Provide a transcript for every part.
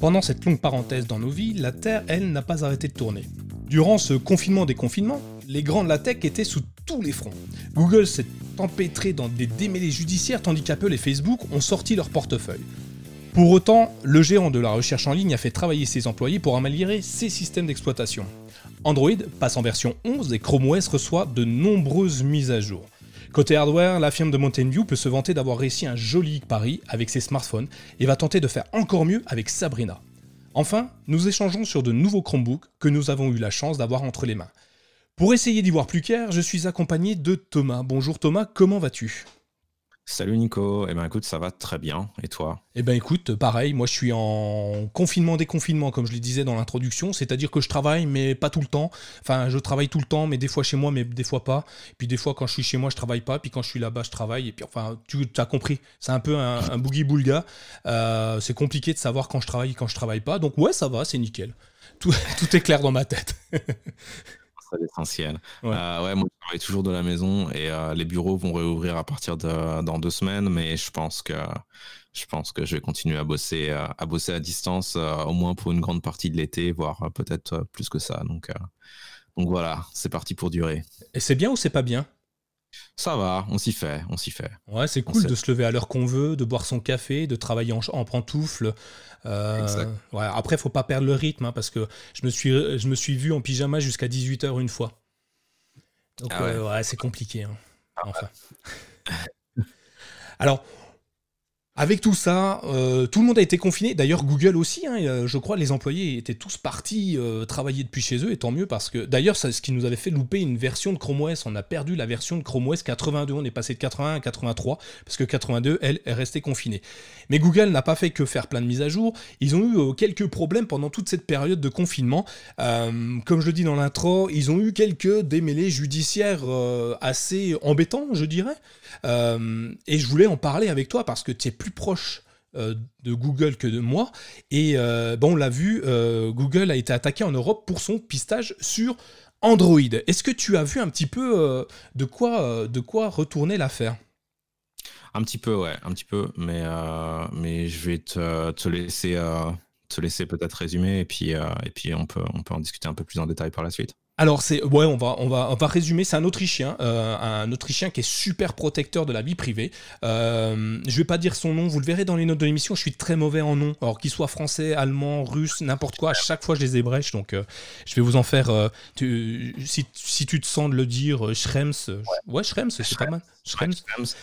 Pendant cette longue parenthèse dans nos vies, la Terre, elle, n'a pas arrêté de tourner. Durant ce confinement des confinements, les grands de la tech étaient sous tous les fronts. Google s'est empêtré dans des démêlés judiciaires tandis qu'Apple et Facebook ont sorti leur portefeuille. Pour autant, le géant de la recherche en ligne a fait travailler ses employés pour améliorer ses systèmes d'exploitation. Android passe en version 11 et Chrome OS reçoit de nombreuses mises à jour. Côté hardware, la firme de Mountain View peut se vanter d'avoir réussi un joli pari avec ses smartphones et va tenter de faire encore mieux avec Sabrina. Enfin, nous échangeons sur de nouveaux Chromebooks que nous avons eu la chance d'avoir entre les mains. Pour essayer d'y voir plus clair, je suis accompagné de Thomas. Bonjour Thomas, comment vas-tu? Salut Nico, eh ben écoute, ça va très bien, et toi? Eh ben écoute, pareil, moi je suis en confinement déconfinement comme je le disais dans l'introduction, c'est-à-dire que je travaille mais pas tout le temps. Enfin, je travaille tout le temps mais des fois chez moi mais des fois pas. Et puis des fois quand je suis chez moi, je travaille pas, puis quand je suis là-bas, je travaille et puis enfin, tu as compris, c'est un peu un, boogie boulga. Euh, c'est compliqué de savoir quand je travaille et quand je travaille pas. Donc ouais, ça va, c'est nickel. Tout est clair dans ma tête. l'essentiel. Ouais. Euh, ouais. moi, je travaille toujours de la maison et euh, les bureaux vont réouvrir à partir de dans deux semaines, mais je pense que je pense que je vais continuer à bosser euh, à bosser à distance au moins pour une grande partie de l'été, voire peut-être plus que ça. Donc donc voilà, c'est parti pour durer. Et c'est bien ou c'est pas bien? Ça va, on s'y fait, on s'y fait. Ouais, c'est cool de se lever à l'heure qu'on veut, de boire son café, de travailler en, en pantoufle. Euh, ouais, après, faut pas perdre le rythme, hein, parce que je me, suis, je me suis vu en pyjama jusqu'à 18h une fois. Donc, ah ouais. c'est compliqué. Hein. Ah enfin. Alors, avec tout ça, euh, tout le monde a été confiné. D'ailleurs, Google aussi. Hein, euh, je crois les employés étaient tous partis euh, travailler depuis chez eux, et tant mieux parce que. D'ailleurs, c'est ce qui nous avait fait louper une version de Chrome OS. On a perdu la version de Chrome OS 82. On est passé de 81 à 83 parce que 82, elle, est restée confinée. Mais Google n'a pas fait que faire plein de mises à jour. Ils ont eu quelques problèmes pendant toute cette période de confinement. comme je le dis dans l'intro, ils ont eu quelques démêlés judiciaires assez embêtants, je dirais. et je voulais en parler avec toi parce que tu es plus proche euh, de Google que de moi. Et euh, bon, on l'a vu, euh, Google a été attaqué en Europe pour son pistage sur Android. Est-ce que tu as vu un petit peu de, quoi, de quoi retourner l'affaire? Un petit peu, ouais, un petit peu. Mais, mais je vais te, te laisser, te laisser peut-être résumer et puis, et puis on, peut, on peut en discuter un peu plus en détail par la suite. Alors c'est ouais on va on va on va résumer. C'est un Autrichien euh, un Autrichien qui est super protecteur de la vie privée. Euh, je vais pas dire son nom. Vous le verrez dans les notes de l'émission. Je suis très mauvais en nom. Alors qu'il soit français allemand russe n'importe quoi à chaque fois je les ébrèche donc euh, je vais vous en faire si, si tu te sens de le dire Schrems ouais, Schrems c'est pas mal. Schrems, Schrems.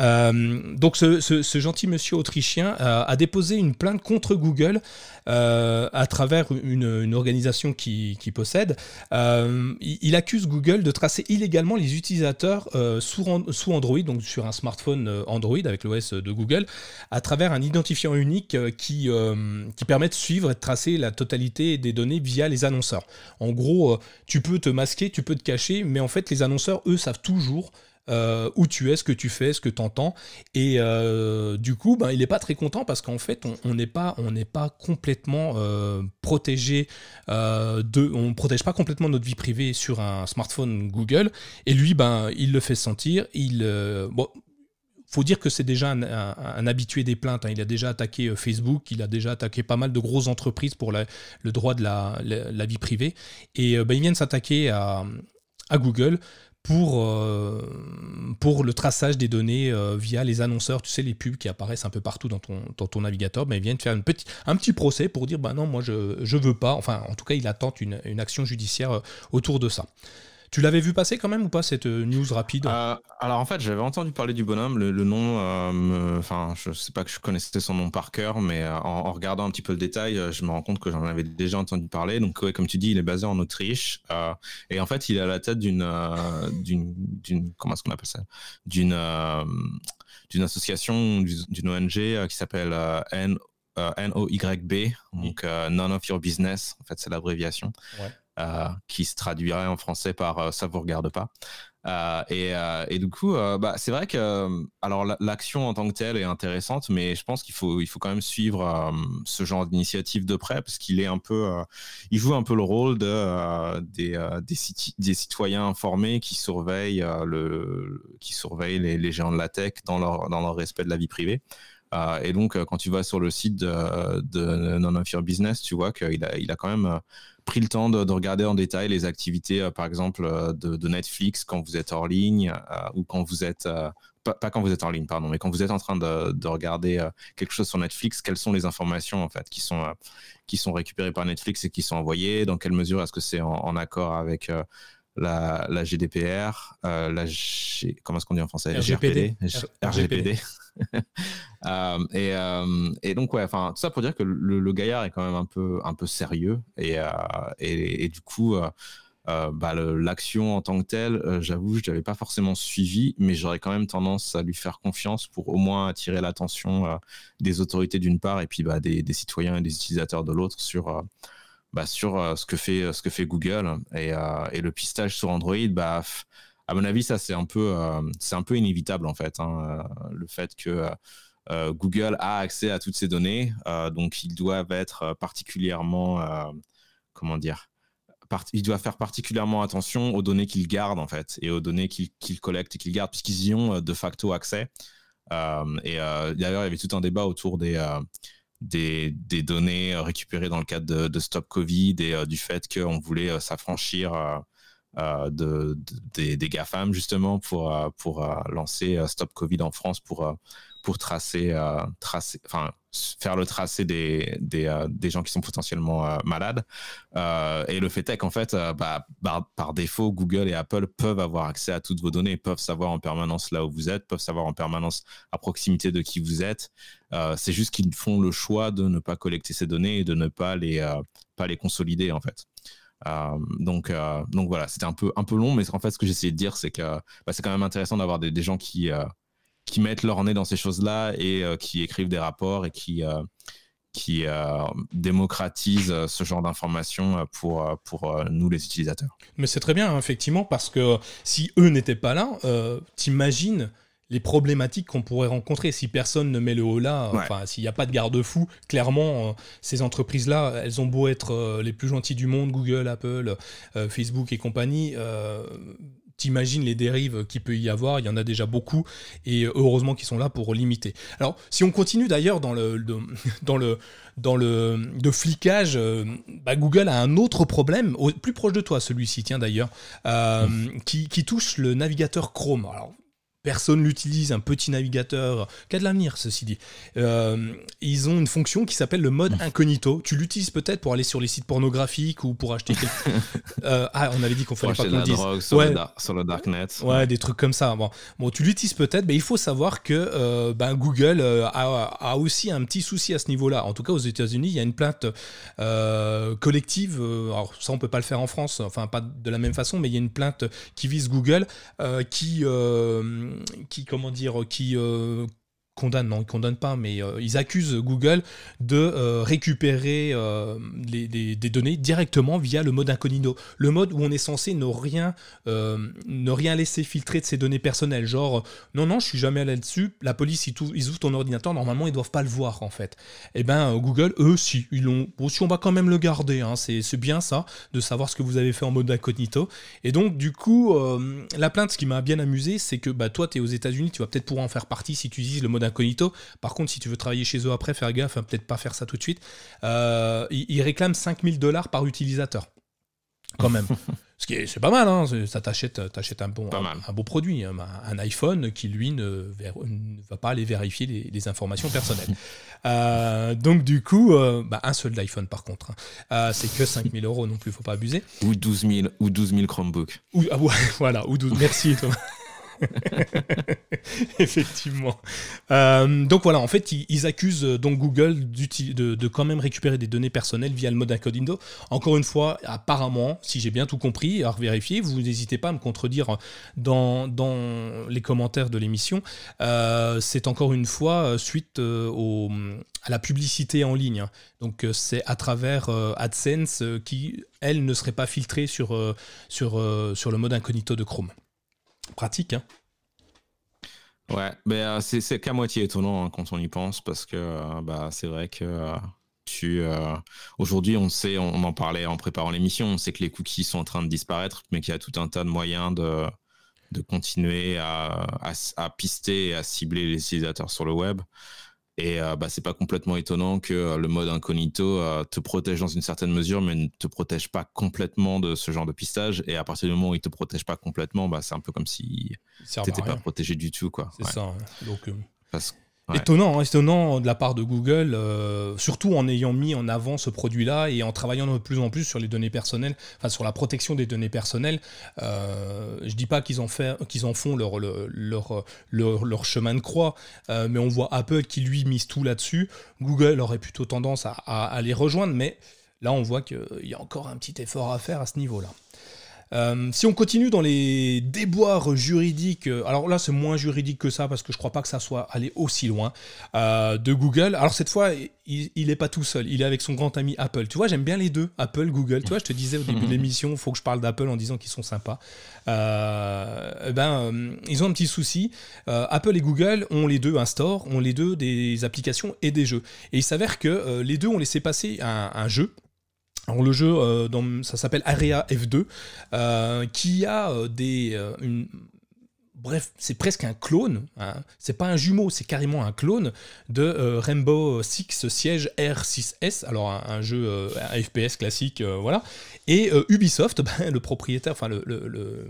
Euh, donc ce, gentil monsieur autrichien euh, a déposé une plainte contre Google euh, à travers une, organisation qui, possède. Il, accuse Google de tracer illégalement les utilisateurs sous, sous, Android, donc sur un smartphone Android avec l'OS de Google, à travers un identifiant unique qui, qui permet de suivre et de tracer la totalité des données via les annonceurs. En gros, tu peux te masquer, tu peux te cacher, mais en fait les annonceurs, eux, savent toujours euh, où tu es, ce que tu fais, ce que tu entends. Et euh, du coup, ben, il n'est pas très content parce qu'en fait, on n'est pas, pas complètement euh, protégé on protège pas complètement notre vie privée sur un smartphone Google. Et lui, ben, il le fait sentir. Il, faut dire que c'est déjà un, habitué des plaintes. Hein. Il a déjà attaqué Facebook, il a déjà attaqué pas mal de grosses entreprises pour le droit de la, vie privée. Et ben, il vient de s'attaquer à Google pour, euh, pour le traçage des données euh, via les annonceurs, tu sais, les pubs qui apparaissent un peu partout dans ton, dans ton navigateur, ils viennent faire une un petit procès pour dire, bah non, moi je ne veux pas, enfin en tout cas il attend une, une action judiciaire euh, autour de ça. Tu l'avais vu passer quand même ou pas cette euh, news rapide? Euh, Alors en fait, j'avais entendu parler du bonhomme. Le, nom, euh, enfin, je sais pas que je connaissais son nom par cœur, mais en, regardant un petit peu le détail, je me rends compte que j'en avais déjà entendu parler. Donc comme tu dis, il est basé en Autriche et en fait, il est à la tête d'une, d'une, d'une, comment est-ce qu'on appelle ça? D'une, d'une association, d'une ONG qui s'appelle N NOYB, donc None of Your Business, en fait c'est l'abréviation. Ouais. Qui se traduirait en français par ça vous regarde pas. Euh, et, euh, du coup, euh, bah, c'est vrai que alors l'action en tant que telle est intéressante, mais je pense qu'il faut il faut quand même suivre ce genre d'initiative de près parce qu'il est un peu il joue un peu le rôle de des des, citoyens informés qui surveillent le qui surveillent les, géants de la tech dans leur dans leur respect de la vie privée. et donc, quand tu vas sur le site de, de Non Business, tu vois qu'il a, il a quand même pris le temps de, regarder en détail les activités, euh, par exemple, euh, de, Netflix quand vous êtes hors ligne euh, ou quand vous êtes pas, quand vous êtes en ligne, pardon, mais quand vous êtes en train de, regarder quelque chose sur Netflix, quelles sont les informations en fait qui sont qui sont récupérées par Netflix et qui sont envoyées Dans quelle mesure est-ce que c'est en, accord avec la, la, GDPR, la comment est-ce qu'on dit en français? RGPD. RGPD. Euh, et, euh, et, donc ouais, enfin tout ça pour dire que le, gaillard est quand même un peu un peu sérieux et, euh, et, et, du coup. bah, l'action en tant que telle, j'avoue, je n'avais pas forcément suivi, mais j'aurais quand même tendance à lui faire confiance pour au moins attirer l'attention des autorités d'une part et puis bah, des, des, citoyens et des utilisateurs de l'autre sur, bah, sur ce, que fait, ce que fait Google. Et, et le pistage sur Android, bah, à mon avis, ça c'est un peu, euh, un peu inévitable en fait. Hein, euh, le fait que euh, Google a accès à toutes ces données, donc ils doivent être particulièrement, comment dire, ils doivent faire particulièrement attention aux données qu'ils gardent en fait et aux données qu'ils collectent et qu'ils gardent puisqu'ils y ont de facto accès. et d'ailleurs, il y avait tout un débat autour des des, données récupérées dans le cadre de, Stop Covid et du fait qu'on voulait s'affranchir euh, de, des, des, GAFAM justement pour, euh, pour euh, lancer Stop Covid en France pour, pour tracer, tracer, enfin, faire le tracé des, des, des, gens qui sont potentiellement malades. et le fait est qu'en fait, bah, par, défaut, Google et Apple peuvent avoir accès à toutes vos données, peuvent savoir en permanence là où vous êtes, peuvent savoir en permanence à proximité de qui vous êtes. c'est juste qu'ils font le choix de ne pas collecter ces données et de ne pas les, pas les consolider en fait. Euh, donc, euh, donc voilà, c'était un peu, un peu long, mais en fait, ce que j'essayais de dire, c'est que bah, c'est quand même intéressant d'avoir des, gens qui, euh, qui mettent leur nez dans ces choses-là et qui écrivent des rapports et qui, qui démocratisent ce genre d'informations pour, pour nous, les utilisateurs. Mais c'est très bien, hein, effectivement, parce que si eux n'étaient pas là, t'imagines les problématiques qu'on pourrait rencontrer si personne ne met le haut là. Enfin, s'il n'y a pas de garde-fou, clairement, euh, ces entreprises-là, elles ont beau être euh, les plus gentilles du monde, Google, Apple, euh, Facebook et compagnie. T'imagines les dérives qu'il peut y avoir, il y en a déjà beaucoup, et heureusement qu'ils sont là pour limiter. Alors, si on continue d'ailleurs dans le, dans le, dans le de flicage, bah, Google a un autre problème, plus proche de toi celui-ci, tiens d'ailleurs, qui, qui, touche le navigateur Chrome. Alors, personne l'utilise, un petit navigateur, qui a de l'avenir, ceci dit. Euh, ils ont une fonction qui s'appelle le mode incognito. Tu l'utilises peut-être pour aller sur les sites pornographiques ou pour acheter. euh, ah, on avait dit qu'on fallait pas qu'on le dise. Sur, ouais. le sur, le darknet. Ouais, des trucs comme ça. Bon, bon tu l'utilises peut-être, mais il faut savoir que euh, ben, Google euh, a, a, aussi un petit souci à ce niveau-là. En tout cas, aux États-Unis, il y a une plainte collective. alors ça, on peut pas le faire en France, enfin pas de la même façon, mais il y a une plainte qui vise Google qui qui, comment dire, qui euh, condamnent, non, ils condamnent pas, mais euh, ils accusent Google de euh, récupérer euh, des données directement via le mode incognito. Le mode où on est censé ne rien, ne rien laisser filtrer de ses données personnelles. Genre, non, non, je suis jamais allé dessus. La police, ils, ils, ouvrent ton ordinateur, normalement, ils doivent pas le voir, en fait. Et eh ben, Google, eux, si, ils l'ont. Bon, si on va quand même le garder, hein, c'est bien ça, de savoir ce que vous avez fait en mode incognito. Et donc, du coup, la plainte, ce qui m'a bien amusé, c'est que bah, toi, es aux États-Unis, tu vas peut-être pouvoir en faire partie si tu utilises le mode incognito. Par contre, si tu veux travailler chez eux après, faire gaffe, hein, peut-être pas faire ça tout de suite. Euh, ils, réclament 5000 dollars par utilisateur. Quand même. Ce qui est, c'est pas mal, hein, ça t'achète, t'achètes un bon, un, beau produit, hein, un, iPhone qui lui ne, va pas aller vérifier les, informations personnelles. Euh, donc du coup, euh, bah, un seul iPhone par contre, c'est que 5000 euros non plus, faut pas abuser. Ou 12 000, ou 12 000 Chromebooks. Ou, ah voilà, ou 12, merci Thomas. Effectivement. Euh, donc voilà, en fait, ils, accusent euh, donc Google de, quand même récupérer des données personnelles via le mode incognito. Encore une fois, apparemment, si j'ai bien tout compris, à vérifier, vous n'hésitez pas à me contredire dans, les commentaires de l'émission. Euh, c'est encore une fois suite à la publicité en ligne. Donc c'est à travers AdSense qui, elle, ne serait pas filtrée sur le mode incognito de Chrome. Pratique, hein Ouais, mais euh, c'est qu'à moitié étonnant hein, quand on y pense parce que euh, bah, c'est vrai que euh, tu aujourd'hui on sait, on, en parlait en préparant l'émission, on sait que les cookies sont en train de disparaître, mais qu'il y a tout un tas de moyens de, de continuer à, à, pister et à cibler les utilisateurs sur le web. Et euh, bah, c'est pas complètement étonnant que euh, le mode incognito euh, te protège dans une certaine mesure, mais ne te protège pas complètement de ce genre de pistage. Et à partir du moment où il te protège pas complètement, bah, c'est un peu comme si tu n'étais pas protégé du tout. C'est ça. Hein. Donc, Parce Étonnant, hein, étonnant de la part de Google, euh, surtout en ayant mis en avant ce produit-là et en travaillant de plus en plus sur les données personnelles, enfin sur la protection des données personnelles. Euh, je dis pas qu'ils en, font leur, chemin de croix, euh, mais on voit Apple qui lui mise tout là-dessus. Google aurait plutôt tendance à, à les rejoindre, mais là on voit qu'il y a encore un petit effort à faire à ce niveau-là. Euh, si on continue dans les déboires juridiques, euh, alors là c'est moins juridique que ça parce que je crois pas que ça soit allé aussi loin euh, de Google. Alors cette fois, il, il est pas tout seul, il est avec son grand ami Apple. Tu vois, j'aime bien les deux, Apple, Google. Tu vois, je te disais au début de l'émission, il faut que je parle d'Apple en disant qu'ils sont sympas. Eh ben, ils ont un petit souci. Apple et Google ont les deux un store, ont les deux des applications et des jeux. Et il s'avère que les deux ont laissé passer un, un jeu alors le jeu, euh, ça s'appelle Area F2, euh, qui a euh, des, bref, c'est presque un clone. Hein. C'est pas un jumeau, c'est carrément un clone de Rainbow Six Siege R6S. Alors un, jeu un FPS classique, voilà. Et Ubisoft, ben, le propriétaire, enfin le,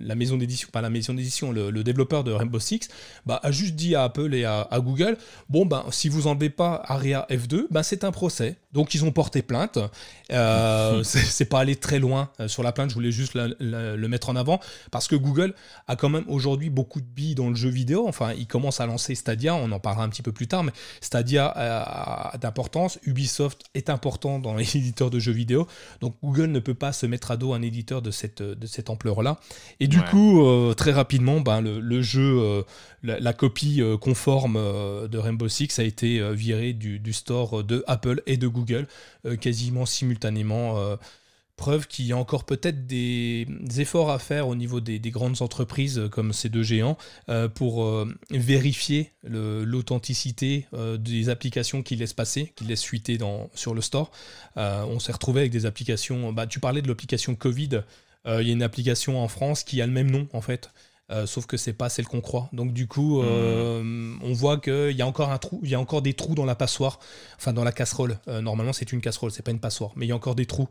la maison d'édition, pas la maison d'édition, le, développeur de Rainbow Six, bah, a juste dit à Apple et à, Google, bon ben si vous enlevez pas Area F2, ben c'est un procès. Donc ils ont porté plainte. Euh, c'est pas aller très loin euh, sur la plainte, je voulais juste le mettre en avant parce que Google a quand même aujourd'hui beaucoup de billes dans le jeu vidéo. Enfin, il commence à lancer Stadia, on en parlera un petit peu plus tard, mais Stadia a, d'importance. Ubisoft est important dans les éditeurs de jeux vidéo. Donc Google ne peut pas se mettre à dos un éditeur de cette, de cette ampleur-là. Et du coup, euh, très rapidement, ben, le, jeu, la, copie conforme de Rainbow Six a été virée du, du store de Apple et de Google euh, quasiment simultanément. Euh, preuve qu'il y a encore peut-être des, efforts à faire au niveau des, grandes entreprises euh, comme ces deux géants pour vérifier l'authenticité des applications qu'ils laissent passer, qu'ils laissent fuiter dans, sur le store. on s'est retrouvé avec des applications. Bah, tu parlais de l'application Covid. Il y a une application en France qui a le même nom en fait. Euh, sauf que c'est pas celle qu'on croit. Donc du coup, euh, on voit qu'il y a encore un trou, il y a encore des trous dans la passoire, enfin dans la casserole. Euh, normalement, c'est une casserole, c'est pas une passoire, mais il y a encore des trous.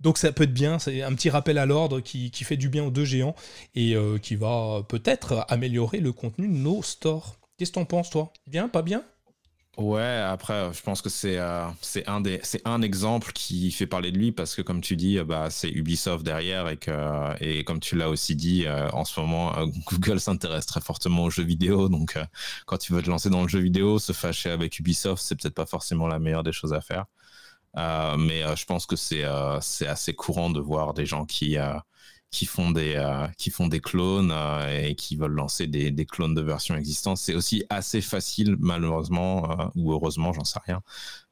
donc ça peut être bien. C'est un petit rappel à l'ordre qui, qui, fait du bien aux deux géants et qui va peut-être améliorer le contenu de nos stores. Qu'est-ce que t'en penses, toi? Bien, pas bien? Ouais, après, je pense que c'est euh, c'est un des c'est un exemple qui fait parler de lui parce que comme tu dis, bah c'est Ubisoft derrière et que et comme tu l'as aussi dit, euh, en ce moment, euh, Google s'intéresse très fortement aux jeux vidéo, donc quand tu veux te lancer dans le jeu vidéo, se fâcher avec Ubisoft, c'est peut-être pas forcément la meilleure des choses à faire. mais je pense que c'est c'est assez courant de voir des gens qui qui font des euh, qui font des clones euh, et qui veulent lancer des, des, clones de versions existantes. C'est aussi assez facile, malheureusement euh, ou heureusement, j'en sais rien,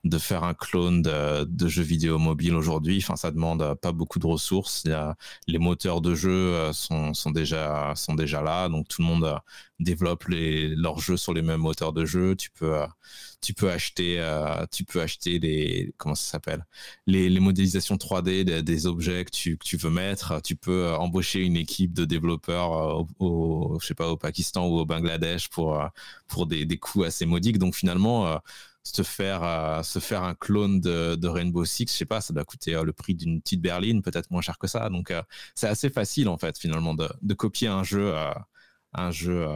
de faire un clone de, de jeux vidéo mobile aujourd'hui. Enfin, ça demande pas beaucoup de ressources. Les moteurs de jeu sont, sont déjà sont déjà là, donc tout le monde développe les, leurs jeux sur les mêmes moteurs de jeu. Tu peux tu peux acheter, euh, tu peux acheter les, comment ça s'appelle, les, les, modélisations 3D des, objets que tu, que tu, veux mettre. Tu peux euh, embaucher une équipe de développeurs euh, au, je sais pas, au Pakistan ou au Bangladesh pour, pour des, des coûts assez modiques. Donc finalement, se faire, se faire un clone de, de, Rainbow Six, je sais pas, ça doit coûter le prix d'une petite berline, peut-être moins cher que ça. Donc c'est assez facile en fait finalement de, de copier un jeu, un jeu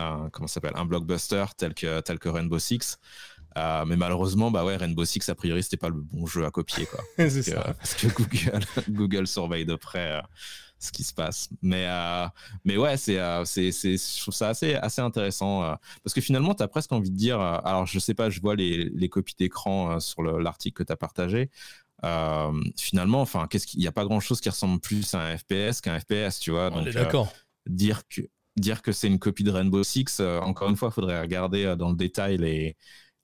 un, comment s'appelle, un blockbuster tel que, tel que Rainbow Six. Euh, mais malheureusement, bah ouais, Rainbow Six, a priori, c'était pas le bon jeu à copier, quoi. parce, que, Google, Google surveille de près euh, ce qui se passe. Mais, mais ouais, c'est, c'est, c'est, je trouve ça assez, assez intéressant parce que finalement, tu as presque envie de dire, alors je sais pas, je vois les, les copies d'écran sur l'article que tu as partagé. finalement, enfin, qu'est-ce qu'il n'y a pas grand chose qui ressemble plus à un FPS qu'un FPS, tu vois. On est d'accord. dire que dire que c'est une copie de Rainbow Six, encore une fois, il faudrait regarder dans le détail les,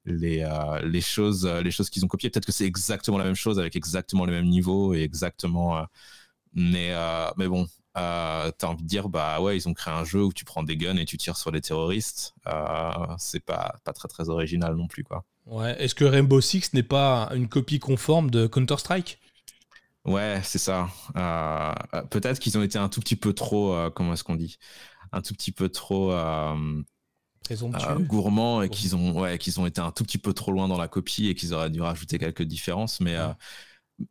les, euh, les choses, euh, les choses qu'ils ont copiées. Peut-être que c'est exactement la même chose avec exactement le même niveau et exactement. Euh, mais, mais bon, t'as envie de dire, bah ouais, ils ont créé un jeu où tu prends des guns et tu tires sur les terroristes. c'est pas, pas très très original non plus, quoi. Ouais. Est-ce que Rainbow Six n'est pas une copie conforme de Counter-Strike? Ouais, c'est ça. Peut-être qu'ils ont été un tout petit peu trop, comment est-ce qu'on dit? Un tout petit peu trop euh, gourmands et qu'ils ont, ouais, qu'ils ont été un tout petit peu trop loin dans la copie et qu'ils auraient dû rajouter quelques différences. Mais, euh,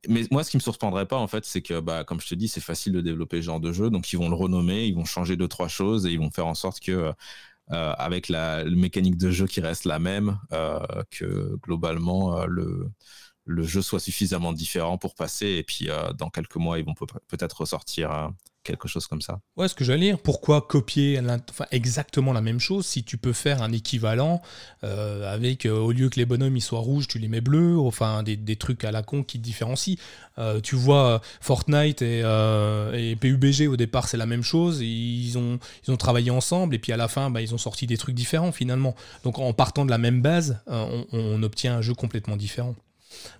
mais moi, ce qui me surprendrait pas, en fait, c'est que, bah, comme je te dis, c'est facile de développer ce genre de jeu. Donc, ils vont le renommer, ils vont changer deux, trois choses et ils vont faire en sorte que, euh, avec la, mécanique de jeu qui reste la même, que globalement, le, le jeu soit suffisamment différent pour passer. Et puis, dans quelques mois, ils vont peut-être ressortir quelque chose comme ça. Ouais, ce que j'allais dire, pourquoi copier exactement la même chose si tu peux faire un équivalent euh, avec, euh, au lieu que les bonhommes ils soient rouges, tu les mets bleus, enfin des, des trucs à la con qui te différencient. Euh, tu vois, Fortnite et, et, PUBG au départ c'est la même chose, ils ont, ils ont travaillé ensemble et puis à la fin bah, ils ont sorti des trucs différents finalement. Donc en partant de la même base, on obtient un jeu complètement différent.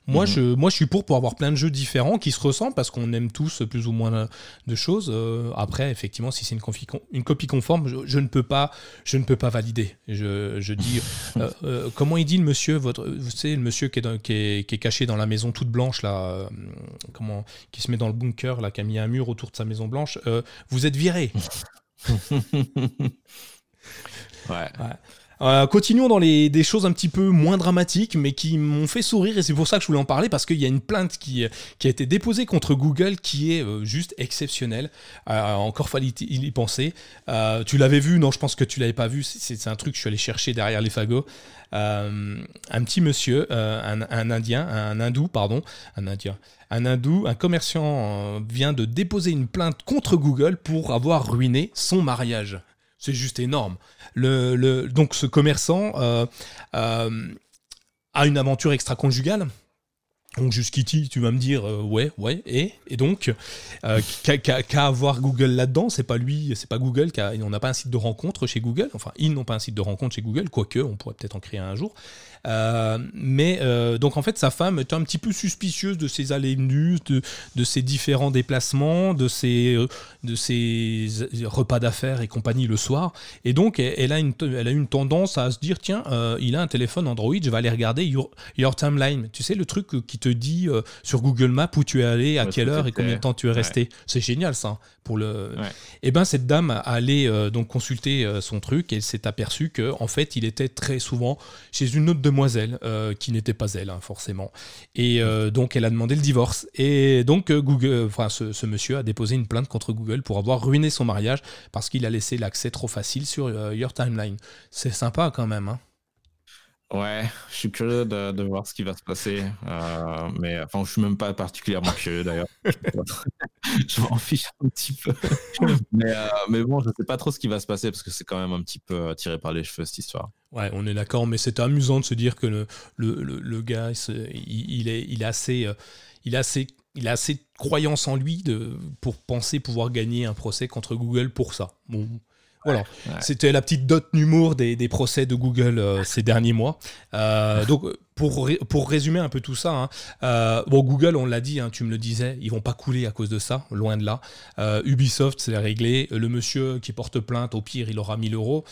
Moi, mhm. je, moi, je suis pour pour avoir plein de jeux différents qui se ressemblent parce qu'on aime tous plus ou moins de choses. Euh, après, effectivement, si c'est une, une, copie conforme, je, ne peux pas, je ne peux pas valider. Je, je dis, euh, euh, comment il dit le monsieur, votre, vous savez, le monsieur qui est, qui, est, qui est, caché dans la maison toute blanche là, comment, qui se met dans le bunker là, qui a mis un mur autour de sa maison blanche. vous êtes viré. ouais. ouais. Euh, continuons dans les, des choses un petit peu moins dramatiques, mais qui m'ont fait sourire, et c'est pour ça que je voulais en parler, parce qu'il y a une plainte qui, qui a été déposée contre Google qui est euh, juste exceptionnelle. Euh, encore fallait y penser. tu l'avais vu? Non, je pense que tu l'avais pas vu. C'est un truc que je suis allé chercher derrière les fagots. un petit monsieur, un, un, Indien, un hindou, pardon, un Indien, un hindou, un commerçant vient de déposer une plainte contre Google pour avoir ruiné son mariage. C'est juste énorme. Le, donc ce commerçant euh, euh, a une aventure extra-conjugale. Donc jusqu'ici, tu vas me dire, euh, ouais, ouais, et, et donc, qu'à avoir Google là-dedans, c'est pas lui, c'est pas Google, on n'a pas un site de rencontre chez Google, enfin, ils n'ont pas un site de rencontre chez Google, quoique, on pourrait peut-être en créer un jour. Euh, mais euh, donc en fait, sa femme est un petit peu suspicieuse de ses allées venues, de, de ses différents déplacements, de ses, euh, de ses repas d'affaires et compagnie le soir. Et donc, elle a une, elle a une tendance à se dire tiens, il a un téléphone Android, je vais aller regarder your, your timeline. Tu sais, le truc qui te dit sur Google Maps où tu es allé, à quelle heure et combien de temps tu es resté. C'est génial ça. Pour le... Et eh ben cette dame allait donc consulter son truc et elle s'est aperçue que en fait il était très souvent chez une autre demoiselle euh, qui n'était pas elle hein, forcément. Et euh, donc elle a demandé le divorce. Et donc euh, Google, enfin ce, monsieur a déposé une plainte contre Google pour avoir ruiné son mariage parce qu'il a laissé l'accès trop facile sur Your Timeline. C'est sympa quand même. Hein. Ouais, je suis curieux de, voir ce qui va se passer. Euh, mais enfin, je suis même pas particulièrement curieux d'ailleurs. je m'en fiche un petit peu. mais, euh, mais, bon, je sais pas trop ce qui va se passer parce que c'est quand même un petit peu euh, tiré par les cheveux cette histoire. Ouais, on est d'accord, mais c'est amusant de se dire que le, le, le, gars, il, est, il, est assez, il, est assez, il a assez croyance en lui de, pour penser pouvoir gagner un procès contre Google pour ça. Bon, voilà, c'était la petite dot d'humour des, des, procès de Google euh, ces derniers mois. Euh, donc, pour, pour résumer un peu tout ça, hein, euh, bon, Google, on l'a dit, hein, tu me le disais, ils vont pas couler à cause de ça, loin de là. Ubisoft, c'est réglé. Le monsieur qui porte plainte, au pire, il aura 1000 euros.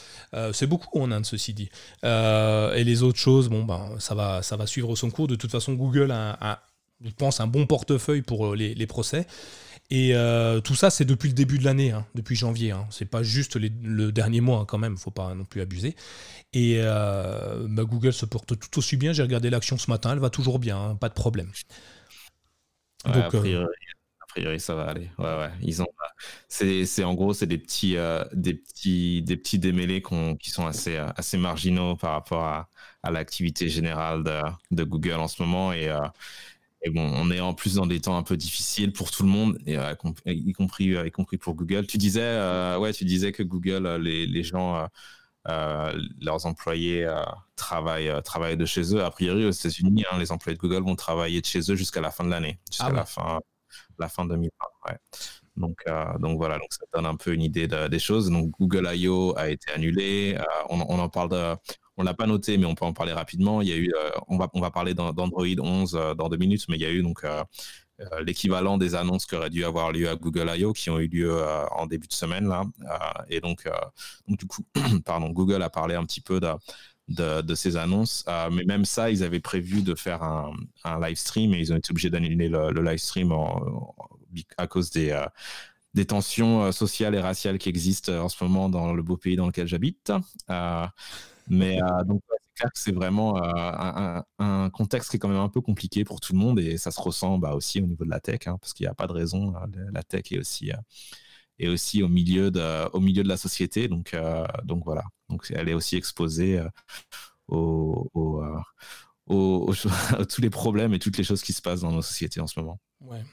c'est beaucoup en Inde, ceci dit. et les autres choses, bon, ben, ça, va, ça va suivre son cours. De toute façon, Google a, a je pense, un bon portefeuille pour les, les procès. Et euh, tout ça, c'est depuis le début de l'année, hein, depuis janvier. Hein. C'est pas juste le dernier mois hein, quand même, faut pas non plus abuser. Et euh, bah, Google se porte tout aussi bien. J'ai regardé l'action ce matin, elle va toujours bien, pas de problème. Donc, a, priori, a, priori, ça va aller. Ouais, ouais. Ils ont, c'est, en gros, c'est des petits, euh, des petits, des petits démêlés qui sont assez, assez marginaux par rapport à, à l'activité générale de, de, Google en ce moment. Et et bon, on est en plus dans des temps un peu difficiles pour tout le monde, et, y, compris, y compris pour Google. Tu disais, ouais, tu disais que Google, les, les gens euh, leurs employés euh, travaillent, euh, travaillent de chez eux. A priori, aux États-Unis, hein, les employés de Google vont travailler de chez eux jusqu'à la fin de l'année, jusqu'à ah la, fin, la fin 2020. Donc, donc voilà, donc ça donne un peu une idée des choses. Donc Google I.O. a été annulé. on, on, en parle de, on l'a pas noté, mais on peut en parler rapidement. Il y a eu, on va, on va parler d'Android 11 dans deux minutes, mais il y a eu donc euh, l'équivalent des annonces qui auraient dû avoir lieu à Google I.O. qui ont eu lieu euh, en début de semaine là. Euh, et donc, du coup, pardon, Google a parlé un petit peu de, de, ces annonces. mais même ça, ils avaient prévu de faire un, un live stream et ils ont été obligés d'annuler le, live stream à cause des tensions sociales et raciales qui existent en ce moment dans le beau pays dans lequel j'habite. Mais donc, c'est vraiment euh, un, contexte qui est quand même un peu compliqué pour tout le monde et ça se ressent bah, aussi au niveau de la tech, hein, parce qu'il n'y a pas de raison. Hein, la tech est aussi, euh, est aussi au, milieu de, au milieu de la société, donc, euh, donc voilà. Donc elle est aussi exposée aux, tous les problèmes et toutes les choses qui se passent dans nos sociétés en ce moment. Ouais.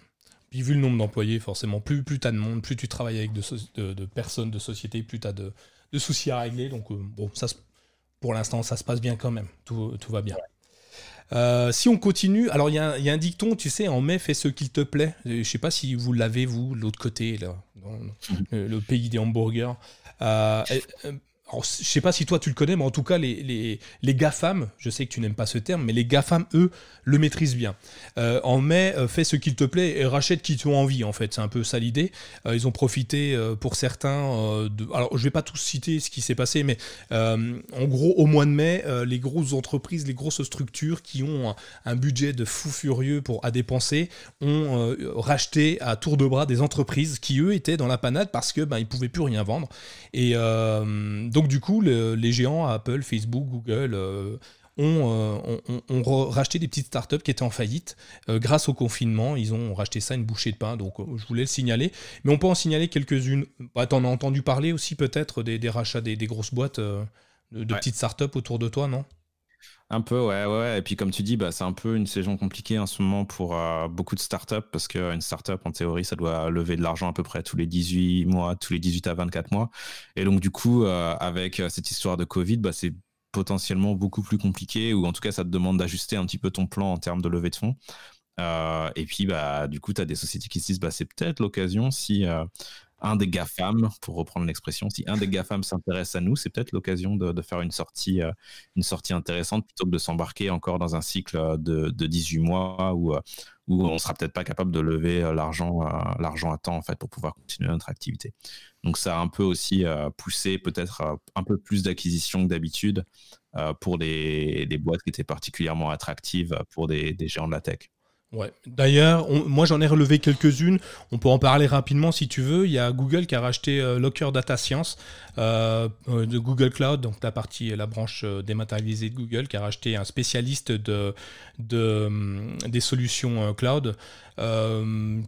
Puis vu le nombre d'employés, forcément, plus, plus tu as de monde, plus tu travailles avec de, de, personnes, de sociétés, plus tu as de, de, soucis à régler. Donc bon, ça se pour l'instant, ça se passe bien quand même. Tout, va bien. Euh, si on continue, alors il y, a un dicton, tu sais, en mai, fais ce qu'il te plaît. Je ne sais pas si vous l'avez, vous, l'autre côté, là, dans le, le, pays des hamburgers. Euh, alors, je sais pas si toi tu le connais, mais en tout cas, les, les, les GAFAM, je sais que tu n'aimes pas ce terme, mais les GAFAM, eux, le maîtrisent bien. Euh, en mai, euh, fais ce qu'il te plaît et rachète qui as envie, en fait. C'est un peu ça l'idée. Euh, ils ont profité, pour certains. Alors, je vais pas tous citer ce qui s'est passé, mais en gros, au mois de mai, les grosses entreprises, les grosses structures qui ont un, budget de fou furieux pour, à dépenser ont racheté à tour de bras des entreprises qui, eux, étaient dans la panade parce que ben, ils pouvaient plus rien vendre. Et donc, donc du coup, les géants Apple, Facebook, Google euh, ont, euh, racheté des petites startups qui étaient en faillite. Euh, grâce au confinement, ils ont racheté ça une bouchée de pain. Donc je voulais le signaler. Mais on peut en signaler quelques-unes. Bah, tu en as entendu parler aussi peut-être des, rachats des, grosses boîtes de, petites startups autour de toi, non? Un peu, ouais, ouais. Et puis, comme tu dis, bah, c'est un peu une saison compliquée en ce moment pour euh, beaucoup de startups parce qu'une startup, en théorie, ça doit lever de l'argent à peu près tous les 18 mois, tous les 18 à 24 mois. Et donc, du coup, euh, avec euh, cette histoire de Covid, bah, c'est potentiellement beaucoup plus compliqué ou en tout cas, ça te demande d'ajuster un petit peu ton plan en termes de levée de fonds. et puis, bah, du coup, tu as des sociétés qui se disent, bah, c'est peut-être l'occasion si un des GAFAM, pour reprendre l'expression, si un des GAFAM s'intéresse à nous, c'est peut-être l'occasion de, faire une sortie, euh, une sortie intéressante plutôt que de s'embarquer encore dans un cycle de, de 18 mois où, euh, où on sera peut-être pas capable de lever euh, l'argent, à temps en fait pour pouvoir continuer notre activité. Donc ça a un peu aussi poussé peut-être un peu plus d'acquisition que d'habitude pour des, des, boîtes qui étaient particulièrement attractives pour des, des géants de la tech. Ouais. D'ailleurs, moi j'en ai relevé quelques-unes. On peut en parler rapidement si tu veux. Il y a Google qui a racheté euh, Locker Data Science euh, euh, de Google Cloud, donc la partie, la branche dématérialisée de Google, qui a racheté un spécialiste de, de des solutions cloud.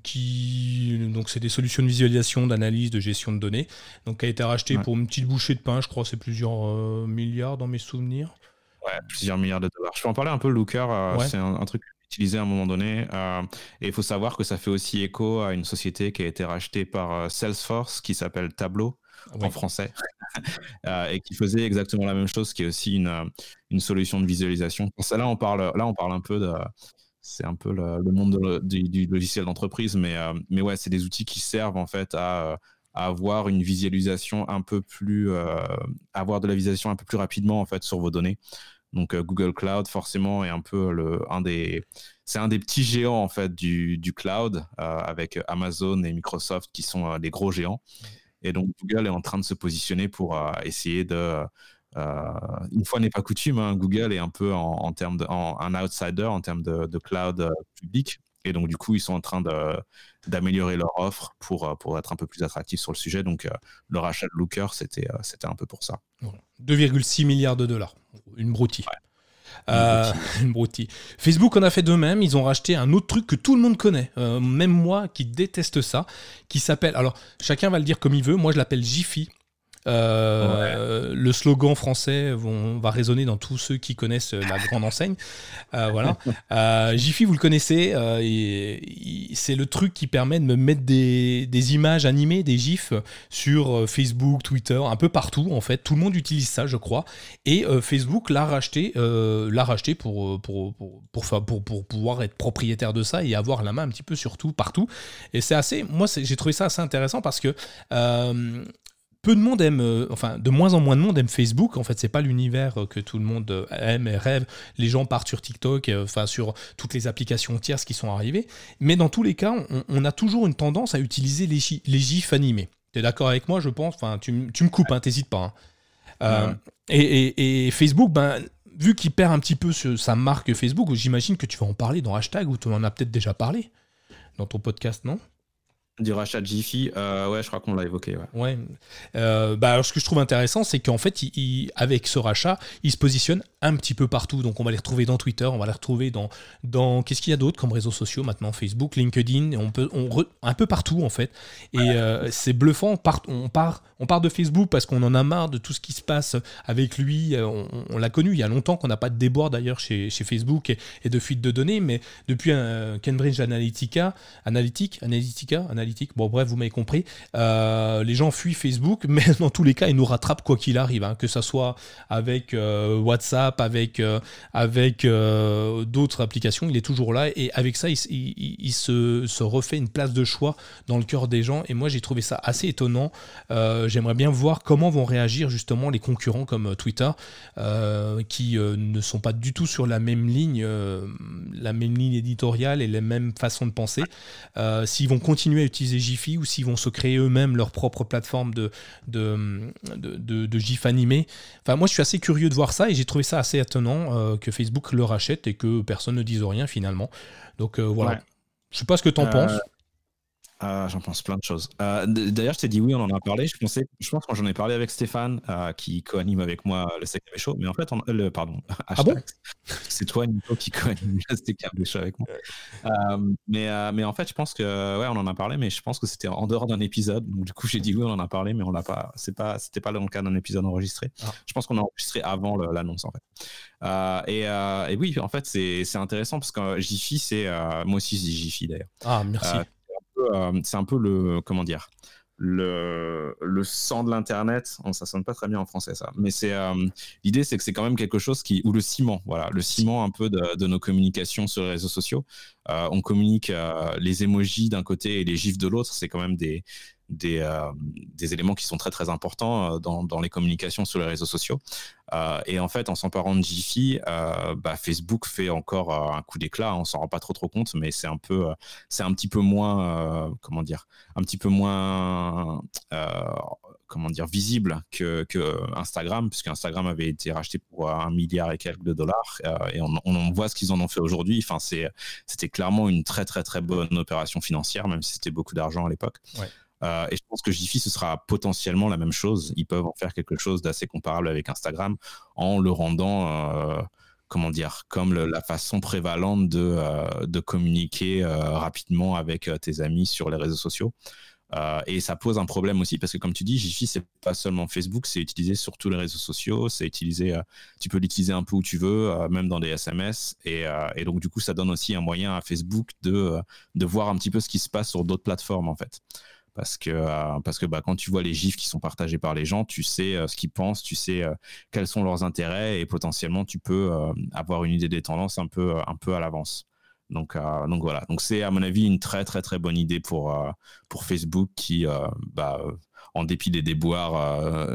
qui donc c'est des solutions de visualisation, d'analyse, de gestion de données. Donc qui a été racheté pour une petite bouchée de pain, je crois, c'est plusieurs milliards dans mes souvenirs. Ouais, plusieurs milliards de dollars. Je peux en parler un peu, Looker. C'est un, un, truc utilisé à un moment donné. Euh, et il faut savoir que ça fait aussi écho à une société qui a été rachetée par euh, Salesforce qui s'appelle Tableau en français euh, et qui faisait exactement la même chose, qui est aussi une, une solution de visualisation. ça, là, on parle, là, on parle un peu de. C'est un peu le, monde du, logiciel d'entreprise, mais, mais ouais, c'est des outils qui servent en fait à, avoir une visualisation un peu plus, avoir de la visualisation un peu plus rapidement en fait sur vos données. Donc euh, Google Cloud forcément est un peu le un des c'est un des petits géants en fait du, du cloud euh, avec Amazon et Microsoft qui sont euh, les gros géants. Et donc Google est en train de se positionner pour essayer de une fois n'est pas coutume, hein, Google est un peu en, termes de, un outsider en termes de, de cloud public. Et donc, du coup, ils sont en train d'améliorer leur offre pour, pour être un peu plus attractifs sur le sujet. Donc, le rachat de Looker, c'était un peu pour ça. 2,6 milliards de dollars. Une broutille. Euh, une broutille. Facebook en a fait de même. Ils ont racheté un autre truc que tout le monde connaît, euh, même moi qui déteste ça, qui s'appelle. Alors, chacun va le dire comme il veut. Moi, je l'appelle Jiffy. Le slogan français vont, va résonner dans tous ceux qui connaissent la grande enseigne. voilà. Jiffy, vous le connaissez, c'est le truc qui permet de me mettre des, des, images animées, des gifs sur Facebook, Twitter, un peu partout en fait. Tout le monde utilise ça, je crois. Et Facebook l'a racheté, l'a racheté pour pour, pour, pour, pour, pour pouvoir être propriétaire de ça et avoir la main un petit peu sur tout, partout. Et c'est assez, moi j'ai trouvé ça assez intéressant parce que euh, peu de monde aime, euh, enfin de moins en moins de monde aime Facebook. En fait, c'est pas l'univers que tout le monde aime et rêve. Les gens partent sur TikTok, euh, enfin sur toutes les applications tierces qui sont arrivées. Mais dans tous les cas, on, a toujours une tendance à utiliser les, les gifs animés. Tu es d'accord avec moi, je pense? Enfin, tu, me coupes, hein, t'hésites pas. Hein. et, et, Facebook, ben, vu qu'il perd un petit peu sa marque Facebook, j'imagine que tu vas en parler dans hashtag ou tu en as peut-être déjà parlé dans ton podcast, non? Du rachat de Jiffy, euh, ouais, je crois qu'on l'a évoqué. Ouais. ouais. Euh, bah, alors, ce que je trouve intéressant, c'est qu'en fait, il, avec ce rachat, il se positionne un petit peu partout. Donc, on va les retrouver dans Twitter, on va les retrouver dans. dans Qu'est-ce qu'il y a d'autre comme réseaux sociaux maintenant? Facebook, LinkedIn, on peut, on un peu partout, en fait. Et euh, c'est bluffant. On part, on, part, on part de Facebook parce qu'on en a marre de tout ce qui se passe avec lui. On, l'a connu il y a longtemps qu'on n'a pas de déboire d'ailleurs chez, chez, Facebook et, de fuite de données, mais depuis Cambridge Analytica, Analytic, Analytica, Analytica Bon, bref, vous m'avez compris. Euh, les gens fuient Facebook, mais dans tous les cas, ils nous rattrapent quoi qu'il arrive, hein. que ce soit avec euh, WhatsApp, avec, euh, avec d'autres applications, il est toujours là. Et avec ça, il, se, refait une place de choix dans le cœur des gens. Et moi, j'ai trouvé ça assez étonnant. J'aimerais bien voir comment vont réagir justement les concurrents comme Twitter, qui ne sont pas du tout sur la même ligne, la même ligne éditoriale et les mêmes façons de penser. S'ils vont continuer à utiliser Jiffy ou s'ils vont se créer eux-mêmes leur propre plateforme de, de, de, GIF animé. Enfin, moi, je suis assez curieux de voir ça et j'ai trouvé ça assez étonnant euh, que Facebook le rachète et que personne ne dise rien finalement. Donc euh, voilà. Je sais pas ce que tu en euh, penses. Ah, j'en pense plein de choses. Euh, d'ailleurs, je t'ai dit oui, on en a parlé. Je pensais, je pense que j'en ai parlé avec Stéphane, euh, qui co-anime avec moi le CKB Show. Mais en fait, on, le, pardon, ah bon? c'est toi, Nico, qui co-anime le CKB Show avec moi. Euh, mais, mais en fait, je pense que, ouais, on en a parlé, mais je pense que c'était en dehors d'un épisode. Donc, du coup, j'ai dit oui, on en a parlé, mais on l'a pas, c'est pas, c'était pas dans le cas d'un épisode enregistré. Ah. Je pense qu'on a enregistré avant l'annonce, en fait. Et, et, oui, en fait, c'est intéressant parce que Jiffy, c'est, moi aussi, je dis Jiffy d'ailleurs. Ah, merci. Euh, c'est un peu le, comment dire, le, le sang de l'internet. ça sonne pas très bien en français ça, mais c'est euh, l'idée, c'est que c'est quand même quelque chose qui ou le ciment, voilà, le ciment un peu de, nos communications sur les réseaux sociaux. Euh, on communique les emojis d'un côté et les gifs de l'autre. C'est quand même des des, des, éléments qui sont très très importants dans, dans, les communications sur les réseaux sociaux. Euh, et en fait, en s'emparant de Jiffy, euh, bah, Facebook fait encore euh, un coup d'éclat. On s'en rend pas trop trop compte, mais c'est un peu, c'est un petit peu moins, comment dire, un petit peu moins comment dire, visible que, que, Instagram, puisque Instagram avait été racheté pour un milliard et quelques de dollars, et on, on, voit ce qu'ils en ont fait aujourd'hui. Enfin, c'était clairement une très très très bonne opération financière, même si c'était beaucoup d'argent à l'époque. Ouais. Euh, et je pense que Jiffy, ce sera potentiellement la même chose. Ils peuvent en faire quelque chose d'assez comparable avec Instagram en le rendant, euh, comment dire, comme la façon prévalente de, euh, communiquer rapidement avec tes amis sur les réseaux sociaux. et ça pose un problème aussi parce que comme tu dis, Jiffy c'est pas seulement Facebook, c'est utilisé sur tous les réseaux sociaux, c'est utilisé, tu peux l'utiliser un peu où tu veux, même dans des SMS. Et, donc du coup, ça donne aussi un moyen à Facebook de voir un petit peu ce qui se passe sur d'autres plateformes en fait parce que euh, parce que bah, quand tu vois les gifs qui sont partagés par les gens, tu sais euh, ce qu'ils pensent, tu sais euh, quels sont leurs intérêts et potentiellement tu peux avoir une idée des tendances un peu un peu à l'avance. Donc donc voilà, donc c'est à mon avis une très très très bonne idée pour pour Facebook qui bah, en dépit des déboires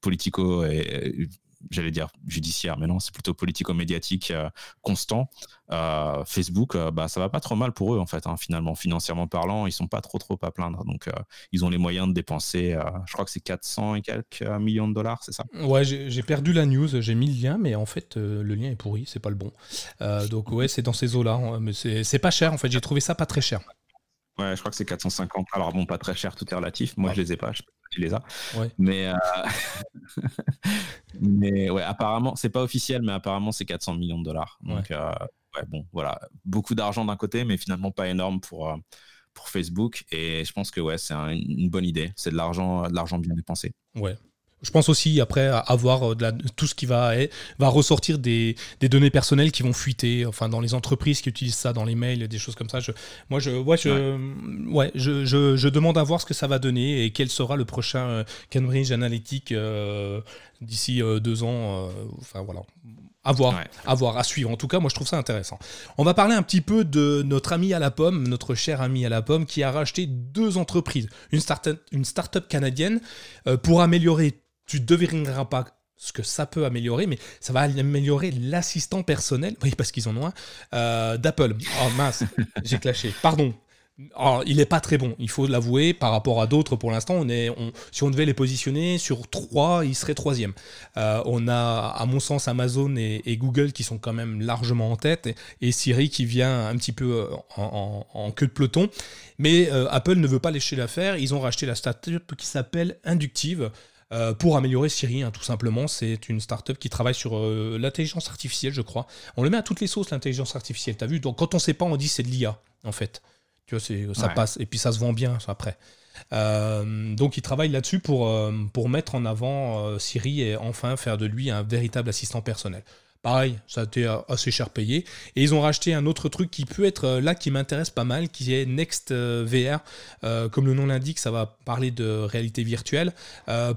politico et j'allais dire judiciaire, mais non, c'est plutôt politico-médiatique euh, constant. Euh, Facebook, euh, bah, ça va pas trop mal pour eux, en fait, hein, finalement, financièrement parlant, ils sont pas trop, trop à plaindre. Donc, ils ont les moyens de dépenser, je crois que c'est 400 et quelques millions de dollars, c'est ça? Ouais, j'ai perdu la news, j'ai mis le lien, mais en fait, le lien est pourri, c'est pas le bon. donc, ouais, c'est dans ces eaux-là, hein, mais c'est pas cher, en fait, j'ai trouvé ça pas très cher. Ouais, je crois que c'est 450. Alors bon, pas très cher, tout est relatif. Moi, je les ai pas. Je tu les as. Mais, euh, mais ouais, apparemment, c'est pas officiel, mais apparemment, c'est 400 millions de dollars. Donc, euh, ouais. bon, voilà. Beaucoup d'argent d'un côté, mais finalement pas énorme pour, euh, pour Facebook. Et je pense que ouais, c'est une bonne idée. C'est de l'argent, de l'argent bien dépensé. Ouais. Je pense aussi après avoir de tout ce qui va, va ressortir des, données personnelles qui vont fuiter, enfin dans les entreprises qui utilisent ça dans les mails, des choses comme ça. Je, moi, je, ouais, je, ouais. je, je, demande à voir ce que ça va donner et quel sera le prochain Cambridge Analytic d'ici deux ans. enfin voilà. À voir, à voir, à suivre. En tout cas, moi, je trouve ça intéressant. On va parler un petit peu de notre ami à la pomme, notre cher ami à la pomme, qui a racheté deux entreprises. Une start-up, une start canadienne euh, pour améliorer, tu ne devineras pas ce que ça peut améliorer, mais ça va améliorer l'assistant personnel, oui, parce qu'ils en ont un, euh, d'Apple. Oh mince, j'ai clashé. Pardon, alors, il n'est pas très bon, il faut l'avouer, par rapport à d'autres pour l'instant. On est, si on devait les positionner sur trois, il serait troisième. Euh, on a, à mon sens, Amazon et, Google qui sont quand même largement en tête, et, Siri qui vient un petit peu euh, en, queue de peloton. Mais euh, Apple ne veut pas lécher l'affaire, ils ont racheté la startup qui s'appelle Inductive. Pour améliorer Siri, hein, tout simplement. C'est une startup qui travaille sur l'intelligence artificielle, je crois. On le met à toutes les sauces, l'intelligence artificielle. T'as vu? Donc, quand on ne sait pas, on dit c'est de l'IA, en fait. Tu vois, ça passe. Et puis ça se vend bien après. Euh, donc il travaille là-dessus pour, euh, pour mettre en avant euh, Siri et enfin faire de lui un véritable assistant personnel. Pareil, ça a été assez cher payé. Et ils ont racheté un autre truc qui peut être là, qui m'intéresse pas mal, qui est Next VR. comme le nom l'indique, ça va parler de réalité virtuelle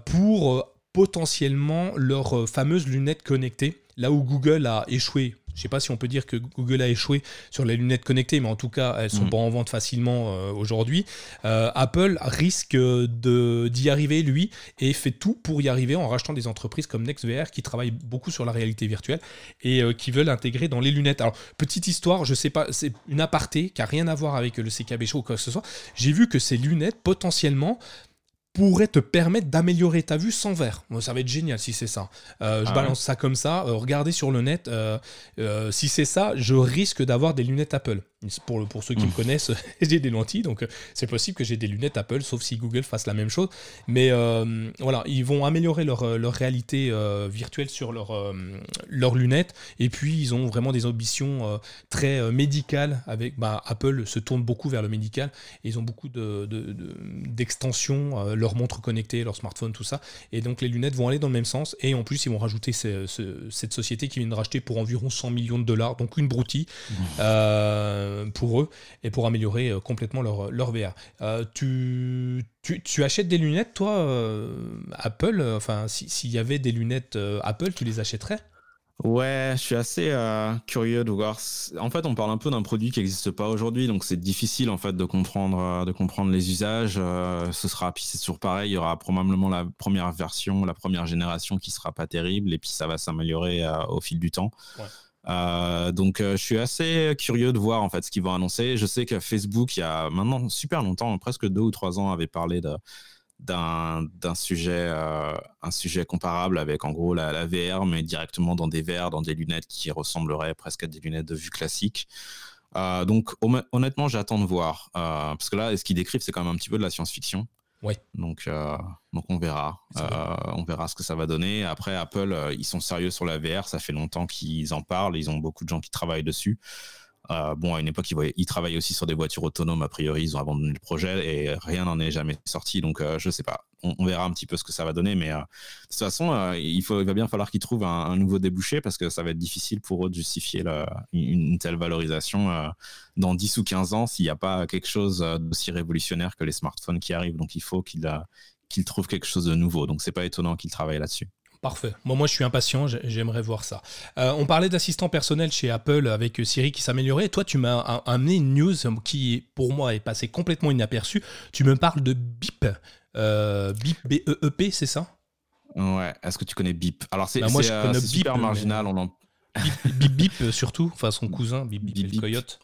pour potentiellement leurs fameuses lunettes connectées. Là où Google a échoué je ne sais pas si on peut dire que Google a échoué sur les lunettes connectées, mais en tout cas, elles sont mm. pas en vente facilement euh, aujourd'hui. Euh, Apple risque d'y arriver, lui, et fait tout pour y arriver en rachetant des entreprises comme NextVR qui travaillent beaucoup sur la réalité virtuelle et euh, qui veulent intégrer dans les lunettes. Alors, petite histoire, je sais pas, c'est une aparté qui a rien à voir avec le CKB Show ou quoi que ce soit. J'ai vu que ces lunettes, potentiellement, pourrait te permettre d'améliorer ta vue sans verre. ça va être génial si c'est ça. Euh, je ah balance ça comme ça. Euh, regardez sur le net. Euh, si c'est ça, je risque d'avoir des lunettes Apple. Pour, pour ceux qui me mmh. connaissent, j'ai des lentilles, donc c'est possible que j'ai des lunettes Apple, sauf si Google fasse la même chose. Mais voilà, ils vont améliorer leur, leur réalité virtuelle sur leurs lunettes. Et puis, ils ont vraiment des ambitions très médicales. Avec, bah, Apple se tourne beaucoup vers le médical. Et ils ont beaucoup d'extensions. De, leurs montres connectées, leurs smartphones, tout ça. Et donc les lunettes vont aller dans le même sens. Et en plus, ils vont rajouter cette société qui vient de racheter pour environ 100 millions de dollars, donc une broutille mmh. Euh, pour eux et pour améliorer euh, complètement leur, leur VR. Euh, tu, tu, achètes des lunettes, toi, Apple? Enfin, s'il y avait des lunettes Apple, tu les achèterais? Ouais, je suis assez euh, curieux de voir. En fait, on parle un peu d'un produit qui n'existe pas aujourd'hui, donc c'est difficile en fait de comprendre, de comprendre les usages. Euh, ce sera, puis c'est toujours pareil. Il y aura probablement la première version, la première génération qui sera pas terrible, et puis ça va s'améliorer au fil du temps. Donc, je suis assez curieux de voir en fait ce qu'ils vont annoncer. Je sais que Facebook, il y a maintenant super longtemps, presque deux ou trois ans, avait parlé d'un sujet, euh, un sujet comparable avec en gros la, VR, mais directement dans des verres, dans des lunettes qui ressembleraient presque à des lunettes de vue classique. Euh, donc honnêtement, j'attends de voir. Euh, parce que là, ce qu'ils décrivent, c'est quand même un petit peu de la science-fiction. Ouais. Donc, donc on verra. on verra ce que ça va donner. Après, Apple, ils sont sérieux sur la VR. Ça fait longtemps qu'ils en parlent. Ils ont beaucoup de gens qui travaillent dessus. Euh, bon, à une époque, ils, travaillaient aussi sur des voitures autonomes. A priori, ils ont abandonné le projet et rien n'en est jamais sorti. Donc, euh, je sais pas. On, verra un petit peu ce que ça va donner. Mais euh, de toute façon, il, faut, va bien falloir qu'ils trouvent un, nouveau débouché parce que ça va être difficile pour eux de justifier une, telle valorisation dans 10 ou 15 ans s'il n'y a pas quelque chose d'aussi révolutionnaire que les smartphones qui arrivent. Donc, il faut qu'ils trouvent quelque chose de nouveau. Donc, c'est pas étonnant qu'ils travaillent là-dessus. Parfait. Moi, moi, je suis impatient, j'aimerais voir ça. Euh, on parlait d'assistant personnel chez Apple avec Siri qui s'améliorait. Toi, tu m'as amené une news qui, pour moi, est passée complètement inaperçue. Tu me parles de BIP. Euh, BIP, B-E-E-P, c'est ça? Ouais. Est-ce que tu connais BIP? Alors, c'est bah, euh, super marginal. On en... Bip, bip, surtout. Enfin, son cousin, Bip, Bip, bip Coyote.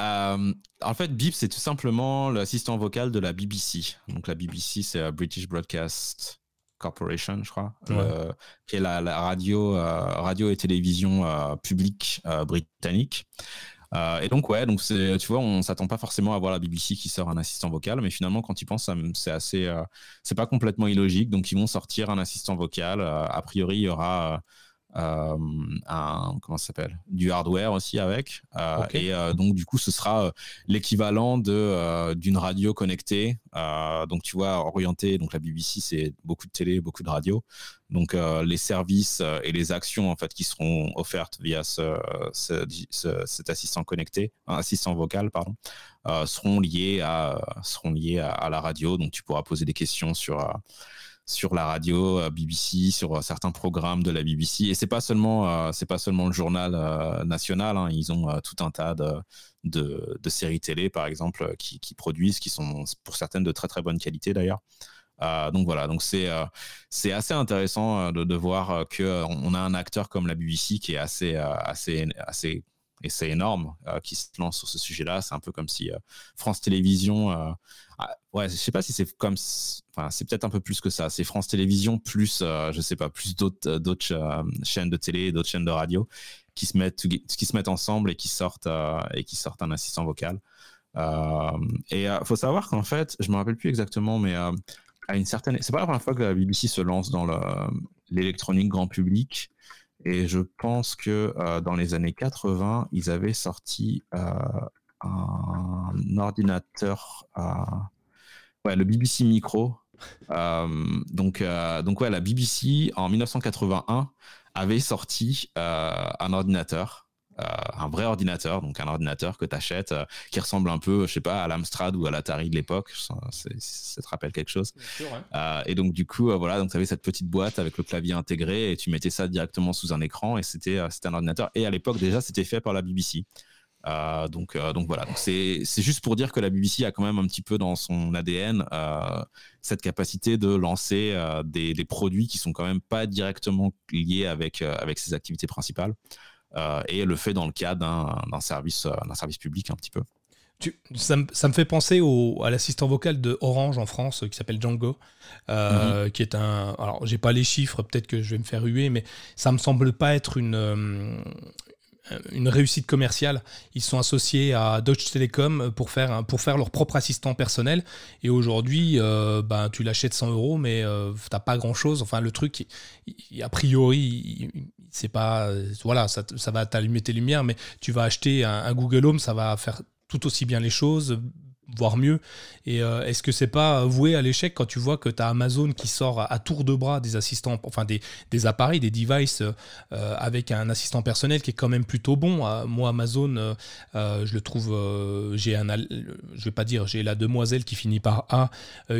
en fait, BIP, c'est tout simplement l'assistant vocal de la BBC. Donc, la BBC, c'est British Broadcast Corporation, je crois, euh, qui est la, radio, euh, radio et télévision euh, publique britannique. et donc ouais, donc c'est, tu vois, on s'attend pas forcément à voir la BBC qui sort un assistant vocal, mais finalement quand ils pensent, c'est assez, c'est pas complètement illogique. Donc ils vont sortir un assistant vocal. a priori, il y aura un, comment ça s'appelle du hardware aussi avec. Euh, et euh, donc du coup ce sera l'équivalent de d'une radio connectée. Donc tu vois orienté donc la BBC c'est beaucoup de télé beaucoup de radio. Donc les services et les actions en fait qui seront offertes via ce, cet assistant connecté assistant vocal pardon seront liés à seront liés à, à, la radio. Donc tu pourras poser des questions sur sur la radio euh, BBC, sur euh, certains programmes de la BBC. Et c'est pas seulement euh, c'est pas seulement le journal national. Hein. ils ont tout un tas de, de, séries télé, par exemple, qui, produisent, qui sont pour certaines de très très bonne qualité d'ailleurs. donc voilà, donc c'est c'est assez intéressant de, de voir que on a un acteur comme la BBC qui est assez assez assez et c'est énorme qui se lance sur ce sujet-là. C'est un peu comme si France Télévisions ah, ouais, je sais pas si c'est comme, enfin, c'est peut-être un peu plus que ça. C'est France Télévisions plus, euh, je sais pas, plus d'autres, euh, euh, chaînes de télé, d'autres chaînes de radio qui se mettent, qui se mettent ensemble et qui sortent et qui sortent un assistant vocal. et faut savoir qu'en fait, je me rappelle plus exactement, mais à une certaine, c'est pas la première fois que la BBC se lance dans l'électronique grand public. Et je pense que dans les années 80, ils avaient sorti un ordinateur, ouais, le BBC Micro. Euh, donc, euh, donc ouais, la BBC en 1981 avait sorti euh, un ordinateur, un vrai ordinateur, donc un ordinateur que tu achètes, qui ressemble un peu, je sais pas, à l'Amstrad ou à l'Atari de l'époque, ça, ça, te rappelle quelque chose. et donc du coup, voilà, donc tu avais cette petite boîte avec le clavier intégré et tu mettais ça directement sous un écran et c'était un ordinateur. Et à l'époque déjà, c'était fait par la BBC. Euh, donc, euh, donc voilà, c'est juste pour dire que la BBC a quand même un petit peu dans son ADN euh, cette capacité de lancer des, des, produits qui sont quand même pas directement liés avec, avec ses activités principales et le fait dans le cadre d'un service, d'un service public un petit peu. Tu, ça, me, ça, me, fait penser au, à l'assistant vocal de Orange en France qui s'appelle Django, mm-hmm. qui est un. Alors, j'ai pas les chiffres, peut-être que je vais me faire huer, mais ça me semble pas être une, euh, une réussite commerciale. Ils sont associés à Deutsche Telekom pour faire, leur propre assistant personnel. Et aujourd'hui, euh, ben, tu l'achètes 100 euros, mais euh, tu n'as pas grand-chose. Enfin, le truc, a priori, c'est pas... Voilà, ça, ça va t'allumer tes lumières, mais tu vas acheter un Google Home, ça va faire tout aussi bien les choses, voire mieux. Et euh, est-ce que c'est pas voué à l'échec quand tu vois que tu as Amazon qui sort à, tour de bras des assistants, enfin des, des appareils, des devices euh, avec un assistant personnel qui est quand même plutôt bon? Euh, moi, Amazon, je le trouve, j'ai un, je vais pas dire, j'ai la demoiselle qui finit par A,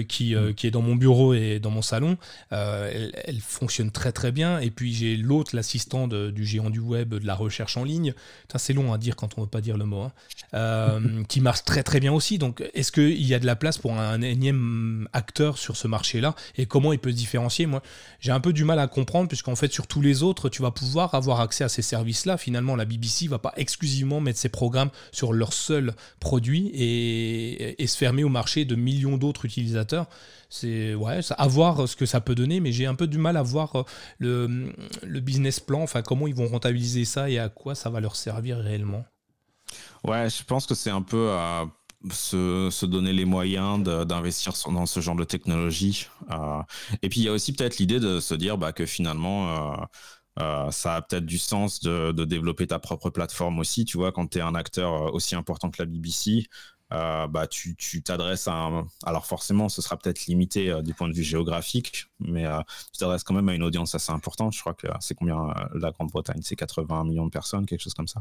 qui, mm. qui est dans mon bureau et dans mon salon. Elle, elle, fonctionne très très bien. Et puis j'ai l'autre, l'assistant du géant du web, de la recherche en ligne. C'est long à dire quand on veut pas dire le mot. Hein. qui marche très très bien aussi. Donc est-ce qu'il y a de la place pour un énième acteur sur ce marché-là et comment il peut se différencier? Moi, j'ai un peu du mal à comprendre puisqu'en fait, sur tous les autres, tu vas pouvoir avoir accès à ces services-là. Finalement, la BBC va pas exclusivement mettre ses programmes sur leur seul produit et, se fermer au marché de millions d'autres utilisateurs. C'est ouais, à voir ce que ça peut donner, mais j'ai un peu du mal à voir euh, le, le business plan, enfin comment ils vont rentabiliser ça et à quoi ça va leur servir réellement. Ouais, je pense que c'est un peu euh, se, donner les moyens d'investir dans ce genre de technologie. Euh, et puis il y a aussi peut-être l'idée de se dire bah, que finalement, euh, euh, ça a peut-être du sens de, développer ta propre plateforme aussi. Tu vois, quand tu es un acteur aussi important que la BBC, bah, tu t'adresses à un... Alors forcément, ce sera peut-être limité du point de vue géographique, mais euh, tu t'adresses quand même à une audience assez importante. Je crois que c'est combien la Grande-Bretagne? C'est 80 millions de personnes, quelque chose comme ça.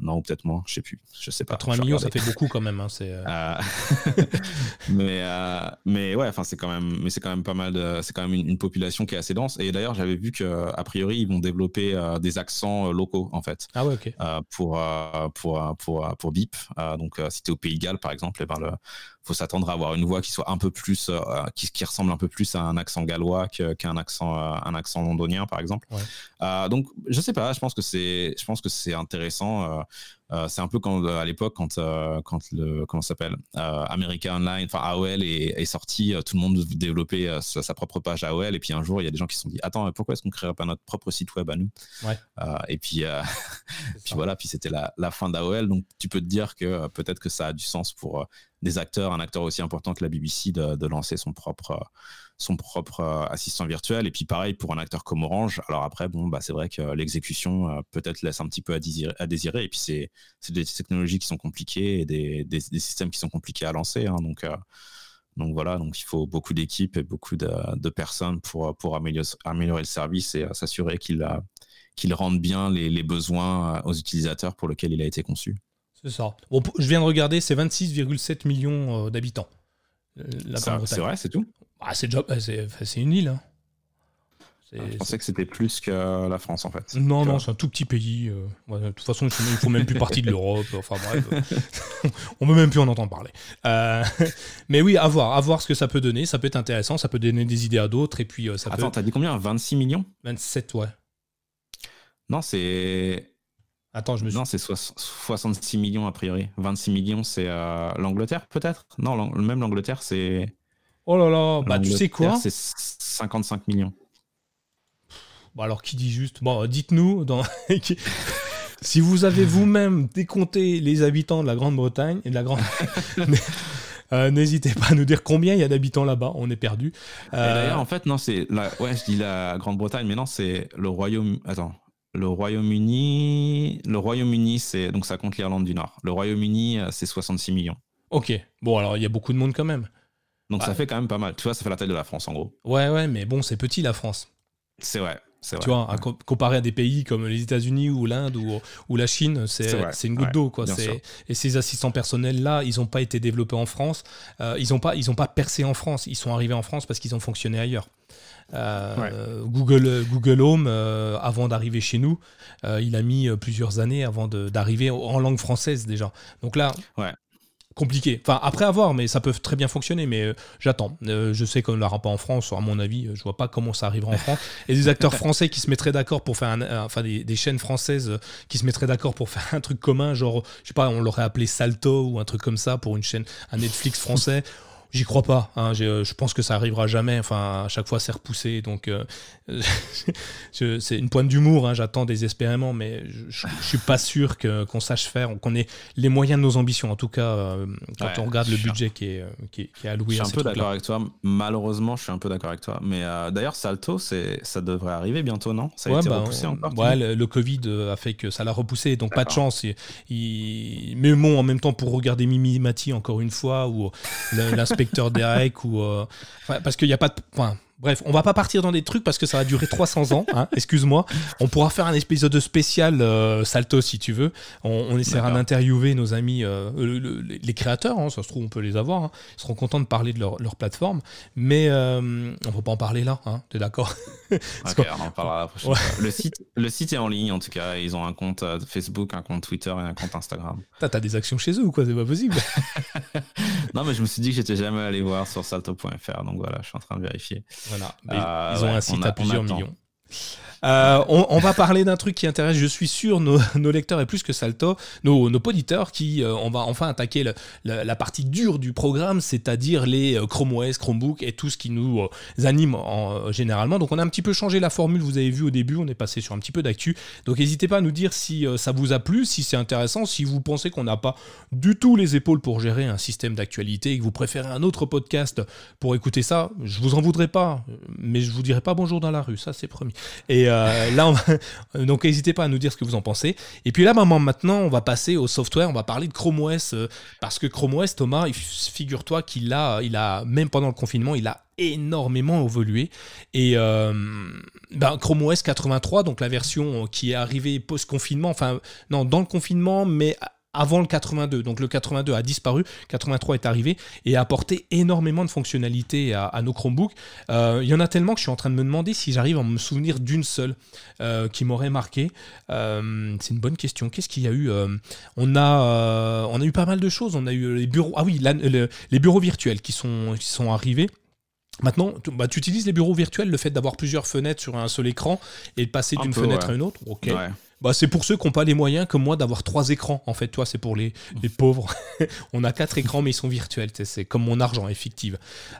non, ou peut-être moins, je sais plus. Je sais pas. 80 millions, ça fait beaucoup quand même. Hein, mais, mais ouais, enfin c'est quand même, mais c'est quand même pas mal. C'est quand même une, population qui est assez dense. Et d'ailleurs, j'avais vu que a priori, ils vont développer des accents locaux en fait. Ah ouais, ok. pour, pour pour pour BIP. donc si au Pays de Galles, par exemple, et eh ben le, faut s'attendre à avoir une voix qui soit un peu plus, euh, qui, qui, ressemble un peu plus à un accent gallois qu'un accent, euh, un accent londonien, par exemple. Euh, donc, je sais pas, je pense que c'est, je pense que c'est intéressant. Euh, c'est un peu quand à l'époque quand quand le comment s'appelle America Online, enfin AOL est, sorti, tout le monde développait sa, propre page AOL et puis un jour il y a des gens qui se sont dit attends pourquoi est-ce qu'on créerait pas notre propre site web à nous? Et puis puis voilà puis c'était la, la, fin d'AOL donc tu peux te dire que peut-être que ça a du sens pour des acteurs, un acteur aussi important que la BBC de, de lancer son propre son propre euh, assistant virtuel. Et puis pareil pour un acteur comme Orange. Alors après, bon, bah, c'est vrai que l'exécution euh, peut-être laisse un petit peu à désirer. À désirer. Et puis c'est des technologies qui sont compliquées et des, des, systèmes qui sont compliqués à lancer. Hein. donc, euh, donc voilà, donc il faut beaucoup d'équipes et beaucoup de, de, personnes pour, pour améliorer, améliorer le service et s'assurer qu'il qu'il rende bien les, les, besoins aux utilisateurs pour lesquels il a été conçu. C'est ça. Bon, je viens de regarder, c'est 26,7 millions d'habitants. C'est vrai, c'est tout? Ah, c'est c'est une île. Hein. Ah, je pensais que c'était plus que la France en fait. Non, non, c'est un tout petit pays. Euh, de toute façon, il ne faut même plus partie de l'Europe. Enfin bref, on ne peut même plus en entendre parler. Euh, mais oui, à voir, à voir ce que ça peut donner. Ça peut être intéressant, ça peut donner des idées à d'autres. Et puis, euh, ça Attends, t'as dit combien? 26 millions? 27, ouais. Non, c'est. Attends, je me suis. Non, c'est 66 millions a priori. 26 millions, c'est l'Angleterre peut-être? Non, même l'Angleterre, c'est. Oh là là, bah tu sais quoi C'est 55 millions. Bon alors qui dit juste Bon, dites-nous dans... si vous avez vous-même décompté les habitants de la Grande-Bretagne et de la Grande. Euh, n'hésitez pas à nous dire combien il y a d'habitants là-bas, on est perdu. Euh, d'ailleurs, en fait, non, c'est. La... Ouais, je dis la Grande-Bretagne, mais non, c'est le Royaume. Attends. Le Royaume-Uni. Le Royaume-Uni, c'est. Donc ça compte l'Irlande du Nord. Le Royaume-Uni, euh, c'est 66 millions. Ok. Bon, alors il y a beaucoup de monde quand même. Donc ça fait quand même pas mal. Tu vois, ça fait la taille de la France en gros. Ouais, ouais, mais bon, c'est petit la France. C'est vrai. Tu vois, comparé à des pays comme les États-Unis ou l'Inde ou, ou, la Chine, c'est une goutte d'eau. quoi. Et ces assistants personnels-là, ils n'ont pas été développés en France. Euh, ils n'ont pas, ils pas percé en France. Ils sont arrivés en France parce qu'ils ont fonctionné ailleurs. Euh, Google, Google Home, euh, avant d'arriver chez nous, il a mis plusieurs années avant d'arriver en langue française déjà. Donc là, ouais compliqué. Enfin, après avoir, mais ça peut très bien fonctionner. Mais euh, j'attends. Euh, je sais qu'on ne l'aura pas en France, à mon avis. Euh, je vois pas comment ça arrivera en France. Et des acteurs français qui se mettraient d'accord pour faire un, enfin des, des, chaînes françaises qui se mettraient d'accord pour faire un truc commun, genre, je sais pas, on l'aurait appelé Salto ou un truc comme ça pour une chaîne, un Netflix français. J'y crois pas. Hein. Euh, je pense que ça arrivera jamais. Enfin, à chaque fois, c'est repoussé. Donc, euh, c'est une pointe d'humour. Hein. J'attends désespérément, mais je, ne suis pas sûr qu'on sache faire, qu'on ait les moyens de nos ambitions. En tout cas, euh, quand on regarde le budget qui est, qui, est, alloué. Je suis un peu d'accord avec toi. Malheureusement, je suis un peu d'accord avec toi. Mais d'ailleurs, Salto, ça devrait arriver bientôt, non? Ça a été bah, repoussé encore. Ouais, le, Covid a fait que ça l'a repoussé. Donc, pas de chance. Il, Mais bon, en même temps, pour regarder Mimi Mati encore une fois, ou l'inspecteur Derek ou euh, parce qu'il n'y a pas de enfin, Bref, on va pas partir dans des trucs parce que ça va durer 300 ans. Hein, excuse-moi. On pourra faire un épisode spécial euh, Salto si tu veux. On, essaiera d'interviewer nos amis, euh, les créateurs. Hein, ça se trouve, on peut les avoir. Hein. Ils seront contents de parler de leur, plateforme. Mais euh, on ne va pas en parler là. Hein, T'es d'accord? On en parlera la prochaine fois. Le site, le site est en ligne en tout cas. Ils ont un compte Facebook, un compte Twitter et un compte Instagram. T'as as des actions chez eux ou quoi? C'est pas possible. non, mais je me suis dit que j'étais jamais allé voir sur salto.fr. Donc voilà, je suis en train de vérifier. Voilà. Euh, ils ont un site à plusieurs millions. Euh, on, va parler d'un truc qui intéresse, je suis sûr, nos, lecteurs et plus que Salto, nos, nos auditeurs, qui euh, on va enfin attaquer la partie dure du programme, c'est-à-dire les euh, Chrome OS, Chromebook et tout ce qui nous anime en, généralement. Donc on a un petit peu changé la formule, vous avez vu au début, on est passé sur un petit peu d'actu. Donc n'hésitez pas à nous dire si ça vous a plu, si c'est intéressant, si vous pensez qu'on n'a pas du tout les épaules pour gérer un système d'actualité et que vous préférez un autre podcast pour écouter ça. Je vous en voudrais pas, mais je vous dirai pas bonjour dans la rue, ça c'est promis. Et euh, donc n'hésitez pas à nous dire ce que vous en pensez. Et puis là, maintenant, on va passer au software. On va parler de Chrome OS euh, parce que Chrome OS, Thomas, figure-toi qu'il a, il a même pendant le confinement, il a énormément évolué. Et euh, ben, Chrome OS 83, donc la version qui est arrivée post-confinement, enfin non, dans le confinement, mais avant le 82. Donc le 82 a disparu, 83 est arrivé et a apporté énormément de fonctionnalités à, nos Chromebooks. Euh, il y en a tellement que je suis en train de me demander si j'arrive à me souvenir d'une seule euh, qui m'aurait marqué. Euh, c'est une bonne question. Qu'est-ce qu'il y a eu on, a, on a eu pas mal de choses. On a eu les bureaux. Ah oui, les bureaux virtuels qui sont, qui sont arrivés. Maintenant, tu, bah, tu, utilises les bureaux virtuels, le fait d'avoir plusieurs fenêtres sur un seul écran et de passer d'une fenêtre à une autre? Ok. Bah, c'est pour ceux qui n'ont pas les moyens, comme moi, d'avoir trois écrans. En fait, toi, c'est pour les, les pauvres. on a quatre écrans, mais ils sont virtuels. C'est comme mon argent, effective.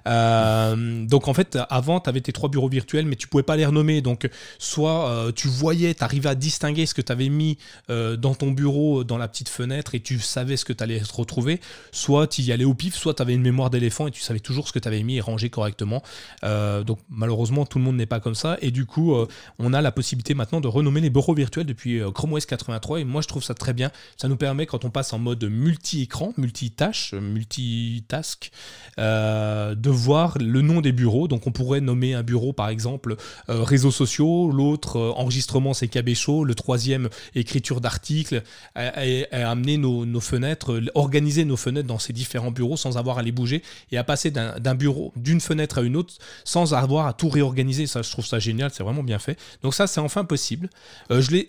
Euh, donc, en fait, avant, tu avais tes trois bureaux virtuels, mais tu pouvais pas les renommer. Donc, soit euh, tu voyais, tu arrivais à distinguer ce que tu avais mis euh, dans ton bureau, dans la petite fenêtre, et tu savais ce que tu allais retrouver. Soit tu y allais au pif, soit tu avais une mémoire d'éléphant et tu savais toujours ce que tu avais mis et rangé correctement. donc, malheureusement, tout le monde n'est pas comme ça. Et du coup, on a la possibilité maintenant de renommer les bureaux virtuels depuis euh, Chrome OS 83 et moi je trouve ça très bien. Ça nous permet quand on passe en mode multi-écran, multitâche, multitask, euh, de voir le nom des bureaux. Donc on pourrait nommer un bureau par exemple euh, réseaux sociaux, l'autre enregistrement CKB Show, le troisième écriture d'articles, et, amener nos, fenêtres, organiser nos fenêtres dans ces différents bureaux sans avoir à les bouger et à passer d'un bureau, d'une fenêtre à une autre sans avoir à tout réorganiser. Ça, je trouve ça génial, c'est vraiment bien fait. Donc ça, c'est enfin possible. je l'ai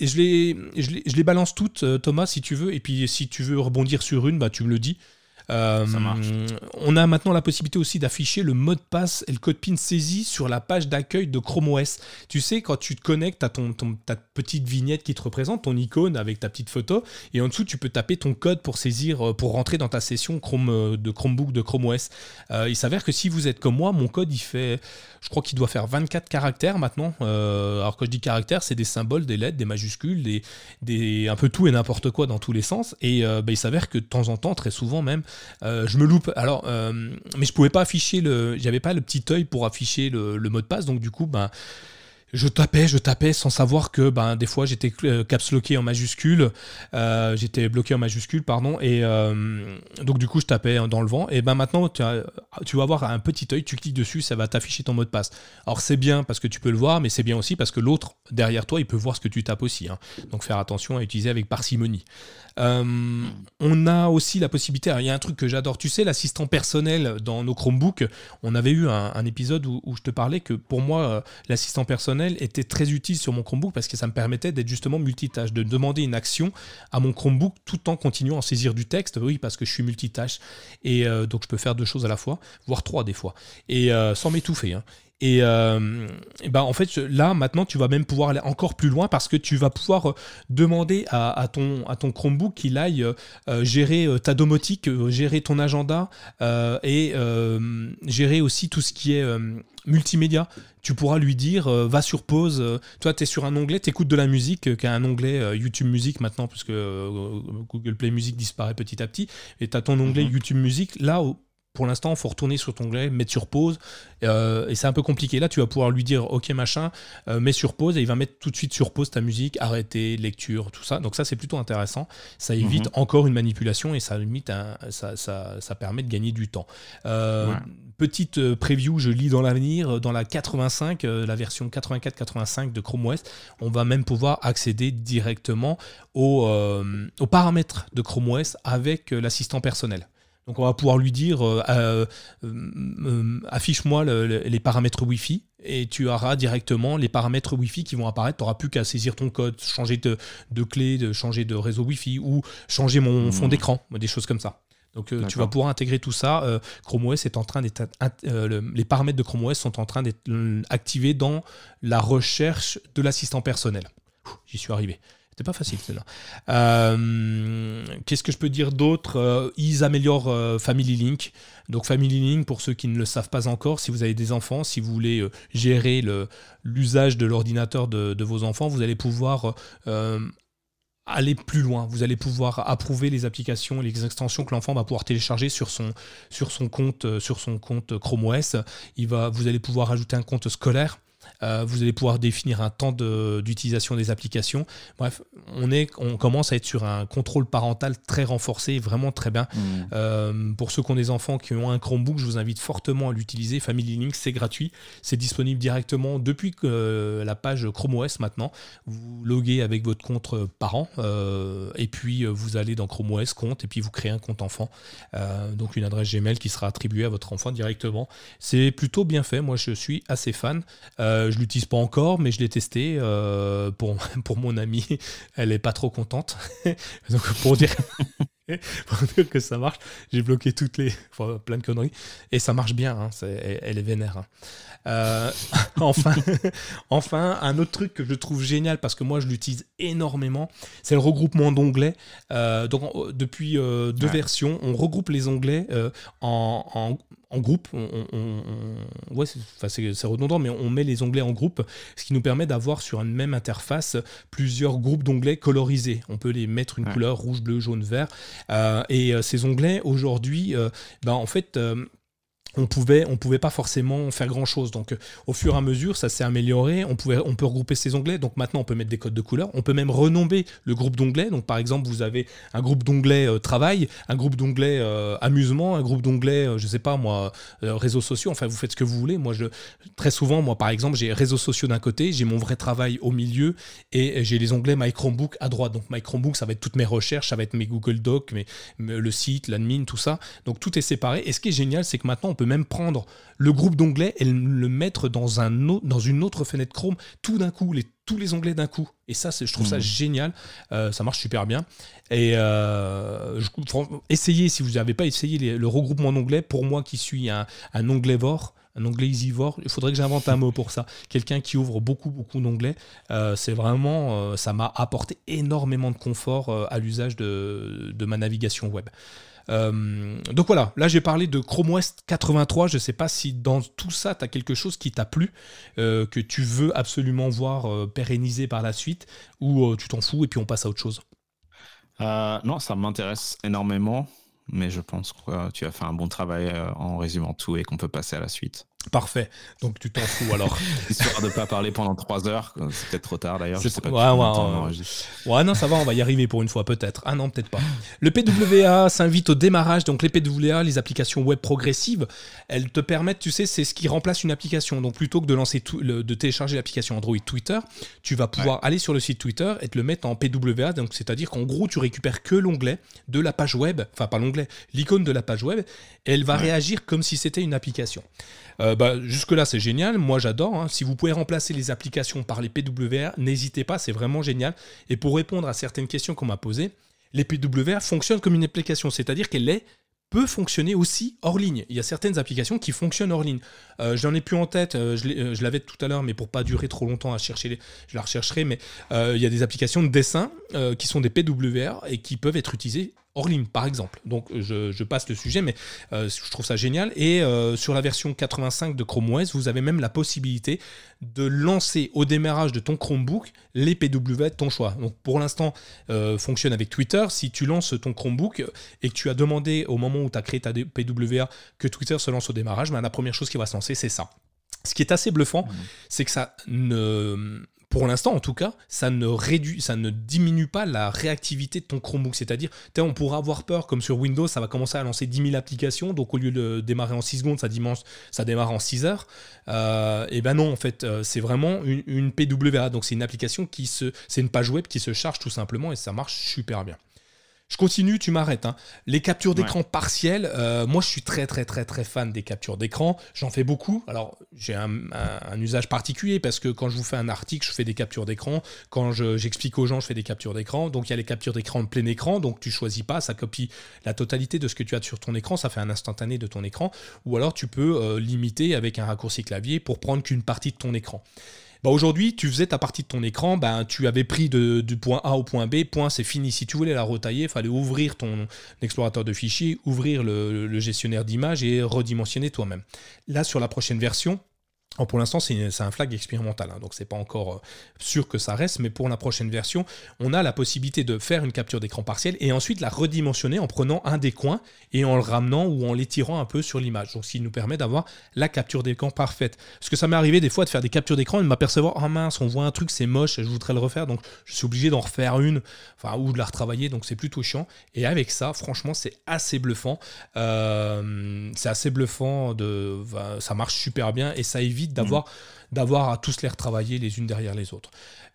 je les, balance toutes, euh, Thomas, si tu veux. Et puis, si tu veux rebondir sur une, bah, tu me le dis. Euh, on a maintenant la possibilité aussi d'afficher le mot de passe et le code PIN saisi sur la page d'accueil de Chrome OS. Tu sais, quand tu te connectes à ton, ta petite vignette qui te représente, ton icône avec ta petite photo, et en dessous, tu peux taper ton code pour saisir, euh, pour rentrer dans ta session Chrome, euh, de Chromebook de Chrome OS. il s'avère que si vous êtes comme moi, mon code, il fait, je crois qu'il doit faire 24 caractères maintenant. alors, quand je dis caractères, c'est des symboles, des lettres, des majuscules, des, des, un peu tout et n'importe quoi dans tous les sens. Et bah, il s'avère que de temps en temps, très souvent même, euh, je me loupe. Alors, euh, mais je pouvais pas afficher le, j'avais pas le petit œil pour afficher le, le, mot de passe, donc du coup, ben je tapais, je tapais sans savoir que ben, des fois j'étais euh, caps locké en majuscule, euh, j'étais bloqué en majuscule, pardon, et euh, donc du coup je tapais dans le vent. Et ben maintenant tu, vas avoir un petit œil, tu cliques dessus, ça va t'afficher ton mot de passe. Alors c'est bien parce que tu peux le voir, mais c'est bien aussi parce que l'autre derrière toi il peut voir ce que tu tapes aussi. Hein. Donc faire attention à utiliser avec parcimonie. on a aussi la possibilité, il y a un truc que j'adore, tu sais, l'assistant personnel dans nos Chromebooks. On avait eu un, épisode où, je te parlais que pour moi, l'assistant personnel était très utile sur mon Chromebook parce que ça me permettait d'être justement multitâche, de demander une action à mon Chromebook tout en continuant à saisir du texte. Oui, parce que je suis multitâche et euh, donc je peux faire deux choses à la fois, voire trois des fois, et euh, sans m'étouffer. Hein. Et, euh, bah en fait, là, maintenant, tu vas même pouvoir aller encore plus loin parce que tu vas pouvoir euh, demander à, ton, à ton Chromebook qu'il aille euh, gérer ta domotique, gérer ton agenda et gérer aussi tout ce qui est multimédia. Tu pourras lui dire, va sur pause. toi, tu es sur un onglet, tu écoutes de la musique, qui a un onglet YouTube Music maintenant, puisque Google Play Music disparaît petit à petit. Et tu as ton onglet mhm. YouTube Music. Là, pour l'instant, il faut retourner sur ton onglet, mettre sur pause, euh, et c'est un peu compliqué. Là, tu vas pouvoir lui dire, ok machin, euh, mets sur pause, et il va mettre tout de suite sur pause ta musique, arrêter, lecture, tout ça. Donc ça, c'est plutôt intéressant. Ça évite mhm. encore une manipulation et ça limite, ça, ça, permet de gagner du temps. Euh, petite preview, je lis dans l'avenir, dans la 85, la version 84-85 de Chrome OS, on va même pouvoir accéder directement aux, aux paramètres de Chrome OS avec l'assistant personnel. Donc on va pouvoir lui dire euh, euh, euh, affiche-moi les paramètres Wi-Fi et tu auras directement les paramètres Wi-Fi qui vont apparaître. Tu n'auras plus qu'à saisir ton code, changer de, de, clé, de changer de réseau Wi-Fi ou changer mon fond mmh. d'écran, des choses comme ça. Donc tu vas pouvoir intégrer tout ça. Chrome OS est en train d'être les paramètres de Chrome OS sont en train d'être activés dans la recherche de l'assistant personnel. J'y suis arrivé. C'était pas facile celle-là. Euh, qu'est-ce que je peux dire d'autre euh, Ils améliorent euh, Family Link. Donc Family Link, pour ceux qui ne le savent pas encore, si vous avez des enfants, si vous voulez gérer l'usage de l'ordinateur de, vos enfants, vous allez pouvoir aller plus loin. Vous allez pouvoir approuver les applications et les extensions que l'enfant va pouvoir télécharger sur son, sur son compte, sur son compte Chrome OS. Vous allez pouvoir ajouter un compte scolaire. Euh, vous allez pouvoir définir un temps d'utilisation des applications. Bref, on, est, on commence à être sur un contrôle parental très renforcé, vraiment très bien. Mmh. Euh, pour ceux qui ont des enfants qui ont un Chromebook, je vous invite fortement à l'utiliser. Family Link, c'est gratuit. C'est disponible directement depuis euh, la page Chrome OS maintenant. Vous loguez avec votre compte parent et puis vous allez dans Chrome OS compte et puis vous créez un compte enfant. donc une adresse Gmail qui sera attribuée à votre enfant directement. C'est plutôt bien fait. Moi, je suis assez fan. Euh, je l'utilise pas encore, mais je l'ai testé euh, pour, pour mon amie. Elle est pas trop contente. Donc pour dire, pour dire que ça marche. J'ai bloqué toutes les. Enfin, plein de conneries. Et ça marche bien, hein, elle, est vénère. Hein. Euh, enfin, enfin, un autre truc que je trouve génial parce que moi je l'utilise énormément, c'est le regroupement d'onglets. Euh, donc depuis deux versions, on regroupe les onglets en, en, groupe. On, ouais, c'est redondant, mais on met les onglets en groupe, ce qui nous permet d'avoir sur une même interface plusieurs groupes d'onglets colorisés. On peut les mettre une couleur rouge, bleu, jaune, vert. et ces onglets aujourd'hui, ben, en fait on pouvait pouvait pas forcément faire grand chose donc euh, au fur et à mesure ça s'est amélioré. On pouvait on peut regrouper ces onglets. Donc maintenant on peut mettre des codes de couleur. On peut même renommer le groupe d'onglets. Donc par exemple vous avez un groupe d'onglets euh, travail un groupe d'onglets euh, amusement un groupe d'onglets je sais pas moi réseaux sociaux. Enfin vous faites ce que vous voulez. Moi je très souvent moi par exemple j'ai réseaux sociaux d'un côté j'ai mon vrai travail au milieu et j'ai les onglets My Chromebook à droite. Donc My Chromebook ça va être toutes mes recherches ça va être mes Google Docs mais le site l'admin tout ça. Donc tout est séparé. Et ce qui est génial c'est que maintenant on peut même prendre le groupe d'onglets et le mettre dans, un dans une autre fenêtre Chrome tout d'un coup, les, tous les onglets d'un coup. Et ça, je trouve ça mmh. génial. Euh, ça marche super bien. Et euh, essayez, si vous n'avez pas essayé le regroupement d'onglets, pour moi qui suis un, un onglévore, un onglet easyvore. Il faudrait que j'invente un mot pour ça. Quelqu'un qui ouvre beaucoup, beaucoup d'onglets. Euh, c'est vraiment, ça m'a apporté énormément de confort à l'usage de, de, ma navigation web. Euh, donc voilà, là j'ai parlé de Chrome OS 83. Je ne sais pas si dans tout ça, tu as quelque chose qui t'a plu, euh, que tu veux absolument voir euh, pérenniser par la suite, ou tu t'en fous et puis on passe à autre chose. non, ça m'intéresse énormément, mais je pense que tu as fait un bon travail en résumant tout et qu'on peut passer à la suite. Parfait. Donc tu t'en fous alors. Histoire de ne pas parler pendant trois heures. C'est peut-être trop tard d'ailleurs. Je sais pas. Ouais, ouais, ouais, non, ça va, on va y arriver pour une fois peut-être. Ah non, peut-être pas. Le PWA s'invite au démarrage. Donc les PWA, les applications web progressives, elles te permettent, tu sais, c'est ce qui remplace une application. Donc plutôt que de lancer tout, de télécharger l'application Android Twitter, tu vas pouvoir aller sur le site Twitter et te le mettre en PWA. Donc c'est-à-dire qu'en gros, tu récupères que l'onglet de la page web, enfin pas l'onglet, l'icône de la page web, et elle va réagir comme si c'était une application. Euh, bah, jusque-là, c'est génial. Moi, j'adore. Hein. Si vous pouvez remplacer les applications par les PWA, n'hésitez pas, c'est vraiment génial. Et pour répondre à certaines questions qu'on m'a posées, les PWA fonctionnent comme une application, c'est-à-dire qu'elle est peut fonctionner aussi hors ligne. Il y a certaines applications qui fonctionnent hors ligne. Euh, je n'en ai plus en tête, euh, je l'avais tout à l'heure, mais pour pas durer trop longtemps à chercher, je la rechercherai, mais il y a des applications de dessin qui sont des PWA et qui peuvent être utilisées ligne, par exemple. Donc je, passe le sujet, mais euh, je trouve ça génial. Et euh, sur la version 85 de Chrome OS, vous avez même la possibilité de lancer au démarrage de ton Chromebook les PWA de ton choix. Donc pour l'instant, euh, fonctionne avec Twitter. Si tu lances ton Chromebook et que tu as demandé au moment où tu as créé ta PWA que Twitter se lance au démarrage, ben, la première chose qui va se lancer, c'est ça. Ce qui est assez bluffant, mmh. c'est que ça ne pour l'instant en tout cas, ça ne réduit, ça ne diminue pas la réactivité de ton Chromebook. C'est-à-dire, on pourra avoir peur, comme sur Windows, ça va commencer à lancer 10 000 applications, donc au lieu de démarrer en 6 secondes, ça, démarre en 6 heures. Euh, et ben non, en fait, euh, c'est vraiment une, une, PWA, donc c'est une application qui se, c'est une page web qui se charge tout simplement et ça marche super bien. Je continue, tu m'arrêtes. Hein. Les captures d'écran partielles, euh, moi je suis très très très très fan des captures d'écran. J'en fais beaucoup. Alors j'ai un, usage particulier parce que quand je vous fais un article, je fais des captures d'écran. Quand j'explique aux gens, je fais des captures d'écran. Donc il y a les captures d'écran en plein écran. Donc tu choisis pas, ça copie la totalité de ce que tu as sur ton écran. Ça fait un instantané de ton écran. Ou alors tu peux euh, limiter avec un raccourci clavier pour prendre qu'une partie de ton écran. Bah, aujourd'hui, tu faisais ta partie de ton écran, bah, tu avais pris du point A au point B, point, c'est fini. Si tu voulais la retailler, il fallait ouvrir ton explorateur de fichiers, ouvrir le gestionnaire d'images et redimensionner toi-même. Là, sur la prochaine version, pour l'instant, c'est un flag expérimental, hein, donc c'est pas encore euh, sûr que ça reste, mais pour la prochaine version, on a la possibilité de faire une capture d'écran partielle et ensuite la redimensionner en prenant un des coins et en le ramenant ou en l'étirant un peu sur l'image. Donc, ce qui nous permet d'avoir la capture d'écran parfaite. Parce que ça m'est arrivé des fois de faire des captures d'écran et de m'apercevoir, oh mince, on voit un truc, c'est moche, je voudrais le refaire, donc je suis obligé d'en refaire une, enfin, ou de la retravailler, donc c'est plutôt chiant. Et avec ça, franchement, c'est assez bluffant. Euh, c'est assez bluffant, ça marche super bien et ça évite d'avoir d'avoir à tous les retravailler les unes derrière les autres.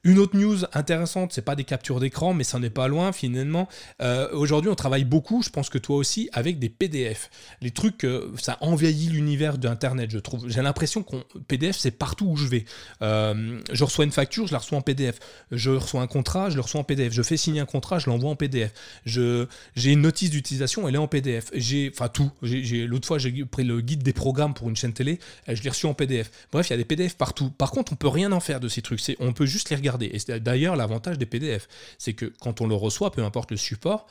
Une autre news intéressante, c'est pas des captures d'écran, mais ça n'est pas loin finalement. Euh, aujourd'hui, on travaille beaucoup, je pense que toi aussi, avec des PDF. Les trucs, euh, ça envahit l'univers d'Internet, je trouve. J'ai l'impression qu'on PDF, c'est partout où je vais. Euh, je reçois une facture, je la reçois en PDF. Je reçois un contrat, je le reçois en PDF. Je fais signer un contrat, je l'envoie en PDF. J'ai une notice d'utilisation, elle est en PDF. J'ai, enfin tout. L'autre fois, j'ai pris le guide des programmes pour une chaîne télé, je l'ai reçu en PDF. Bref, il y a des PDF partout. Par contre, on peut rien en faire de ces trucs. On peut juste les regarder et c'est d'ailleurs l'avantage des PDF, c'est que quand on le reçoit, peu importe le support,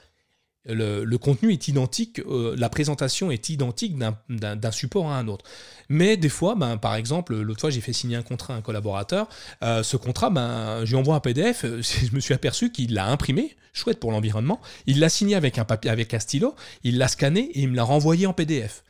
le, contenu est identique, euh, la présentation est identique d'un support à un autre. Mais des fois, ben, par exemple, l'autre fois j'ai fait signer un contrat à un collaborateur, euh, ce contrat, ben, je lui envoie un PDF, je me suis aperçu qu'il l'a imprimé, chouette pour l'environnement, il l'a signé avec un papier, avec un stylo, il l'a scanné et il me l'a renvoyé en PDF.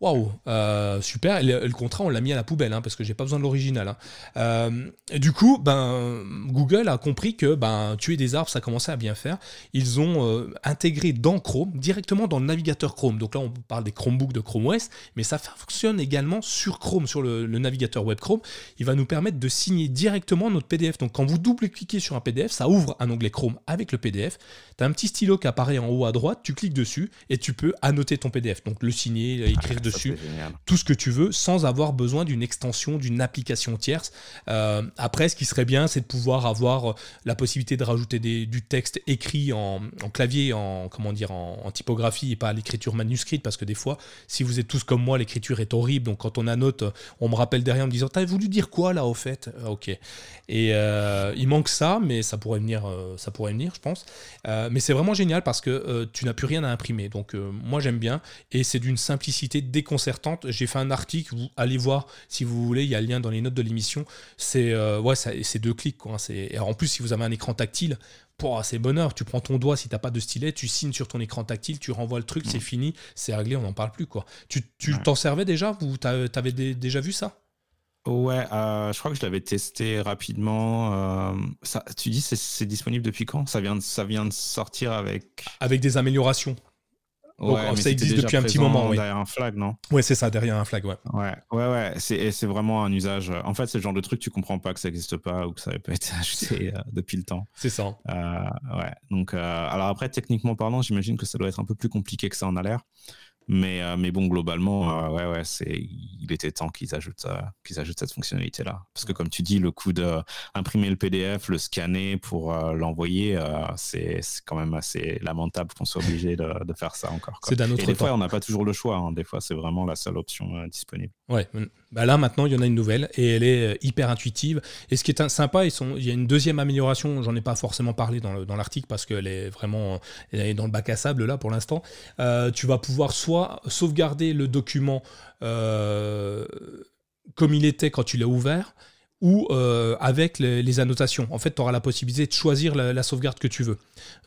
Waouh, euh, super. Le, contrat, on l'a mis à la poubelle hein, parce que j'ai pas besoin de l'original. Hein. Euh, du coup, ben, Google a compris que ben, tuer des arbres, ça commençait à bien faire. Ils ont euh, intégré dans Chrome, directement dans le navigateur Chrome. Donc là, on parle des Chromebooks de Chrome OS, mais ça fonctionne également sur Chrome, sur le, navigateur web Chrome. Il va nous permettre de signer directement notre PDF. Donc quand vous double-cliquez sur un PDF, ça ouvre un onglet Chrome avec le PDF. Tu as un petit stylo qui apparaît en haut à droite, tu cliques dessus et tu peux annoter ton PDF. Donc le signer, écrire dessus, tout ce que tu veux, sans avoir besoin d'une extension, d'une application tierce. Euh, après, ce qui serait bien, c'est de pouvoir avoir la possibilité de rajouter du texte écrit en, clavier, en comment dire, en, typographie et pas l'écriture manuscrite, parce que des fois, si vous êtes tous comme moi, l'écriture est horrible. Donc quand on annote, on me rappelle derrière en me disant, t'avais voulu dire quoi là au fait? Euh, Ok. Et euh, il manque ça, mais ça pourrait venir, ça pourrait venir, je pense. mais c'est vraiment génial parce que tu n'as plus rien à imprimer. Donc moi j'aime bien et c'est d'une simplicité déconcertante j'ai fait un article, vous allez voir si vous voulez, il y a le lien dans les notes de l'émission. C'est euh, ouais, c'est deux clics. Quoi. Et en plus, si vous avez un écran tactile, c'est bonheur. Tu prends ton doigt, si t'as pas de stylet, tu signes sur ton écran tactile, tu renvoies le truc, c'est fini, c'est réglé, on n'en parle plus. quoi. Tu t'en servais déjà Vous t'avais déjà vu ça? Ouais, euh, je crois que je l'avais testé rapidement. Euh, ça, tu dis c'est disponible depuis quand? Ça vient, de, ça vient de sortir avec. Avec des améliorations. Ouais, ça existe depuis un petit moment. Derrière un flag, non? Ouais, c'est ça, derrière un flag, ouais. Ouais, ouais, ouais. C'est vraiment un usage. En fait, c'est le genre de truc, tu comprends pas que ça n'existe pas ou que ça n'avait pas été ajouté euh, depuis le temps. C'est ça. Euh, ouais. Donc, euh, alors après, techniquement parlant, j'imagine que ça doit être un peu plus compliqué que ça en a l'air. Mais, euh, mais bon, globalement, euh, ouais, ouais, c'est, il était temps qu'ils ajoutent, euh, qu'ils ajoutent cette fonctionnalité-là. Parce que comme tu dis, le coup d'imprimer le PDF, le scanner pour l'envoyer, c'est, c'est quand même assez lamentable qu'on soit obligé de, de faire ça encore. C'est d'un autre Et des fois, on n'a pas toujours le choix. Hein. Des fois, c'est vraiment la seule option disponible. Ouais. Bah là, maintenant, il y en a une nouvelle et elle est hyper intuitive. Et ce qui est sympa, il y a une deuxième amélioration. J'en ai pas forcément parlé dans, l'article parce qu'elle est vraiment est dans le bac à sable là pour l'instant. tu vas pouvoir soit sauvegarder le document euh, comme il était quand tu l'as ouvert, ou euh, avec les, annotations. En fait, tu auras la possibilité de choisir la, sauvegarde que tu veux.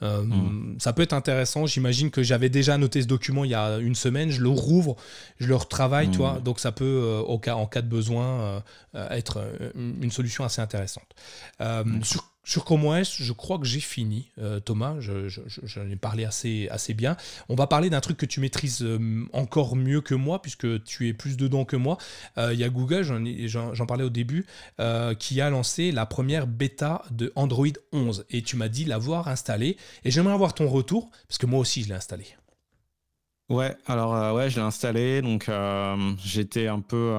Euh, hmm. Ça peut être intéressant. J'imagine que j'avais déjà annoté ce document il y a une semaine. Je le rouvre, je le retravaille, hmm. Donc ça peut, au cas, en cas de besoin, être une solution assez intéressante. Sur sur Chrome je crois que j'ai fini, euh, Thomas. J'en ai parlé assez, bien. On va parler d'un truc que tu maîtrises euh, encore mieux que moi, puisque tu es plus dedans que moi. Euh, il y a Google, j'en parlais au début, qui a lancé la première bêta de Android 11. Et tu m'as dit l'avoir installé. Et j'aimerais avoir ton retour, parce que moi aussi, je l'ai installé. Ouais, alors ouais, je l'ai installé. Donc j'étais un peu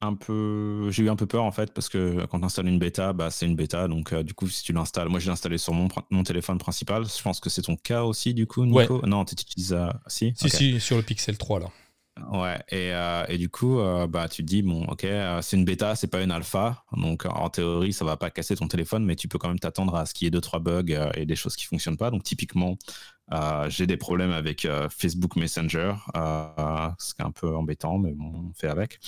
un peu, j'ai eu un peu peur en fait parce que quand tu installes une bêta, bah, c'est une bêta. Donc euh, du coup, si tu l'installes, moi je l'ai installé sur mon, mon téléphone principal. Je pense que c'est ton cas aussi du coup, Nico? Non, tu utilises euh, si? Si si, sur le Pixel 3 là. Ouais, et, euh, et du coup, bah, tu te dis, bon, ok, c'est une bêta, c'est pas une alpha, donc en théorie, ça va pas casser ton téléphone, mais tu peux quand même t'attendre à ce qu'il y ait deux, trois bugs et des choses qui fonctionnent pas. Donc typiquement, euh, j'ai des problèmes avec euh, Facebook Messenger, euh, ce qui est un peu embêtant, mais bon, on fait avec.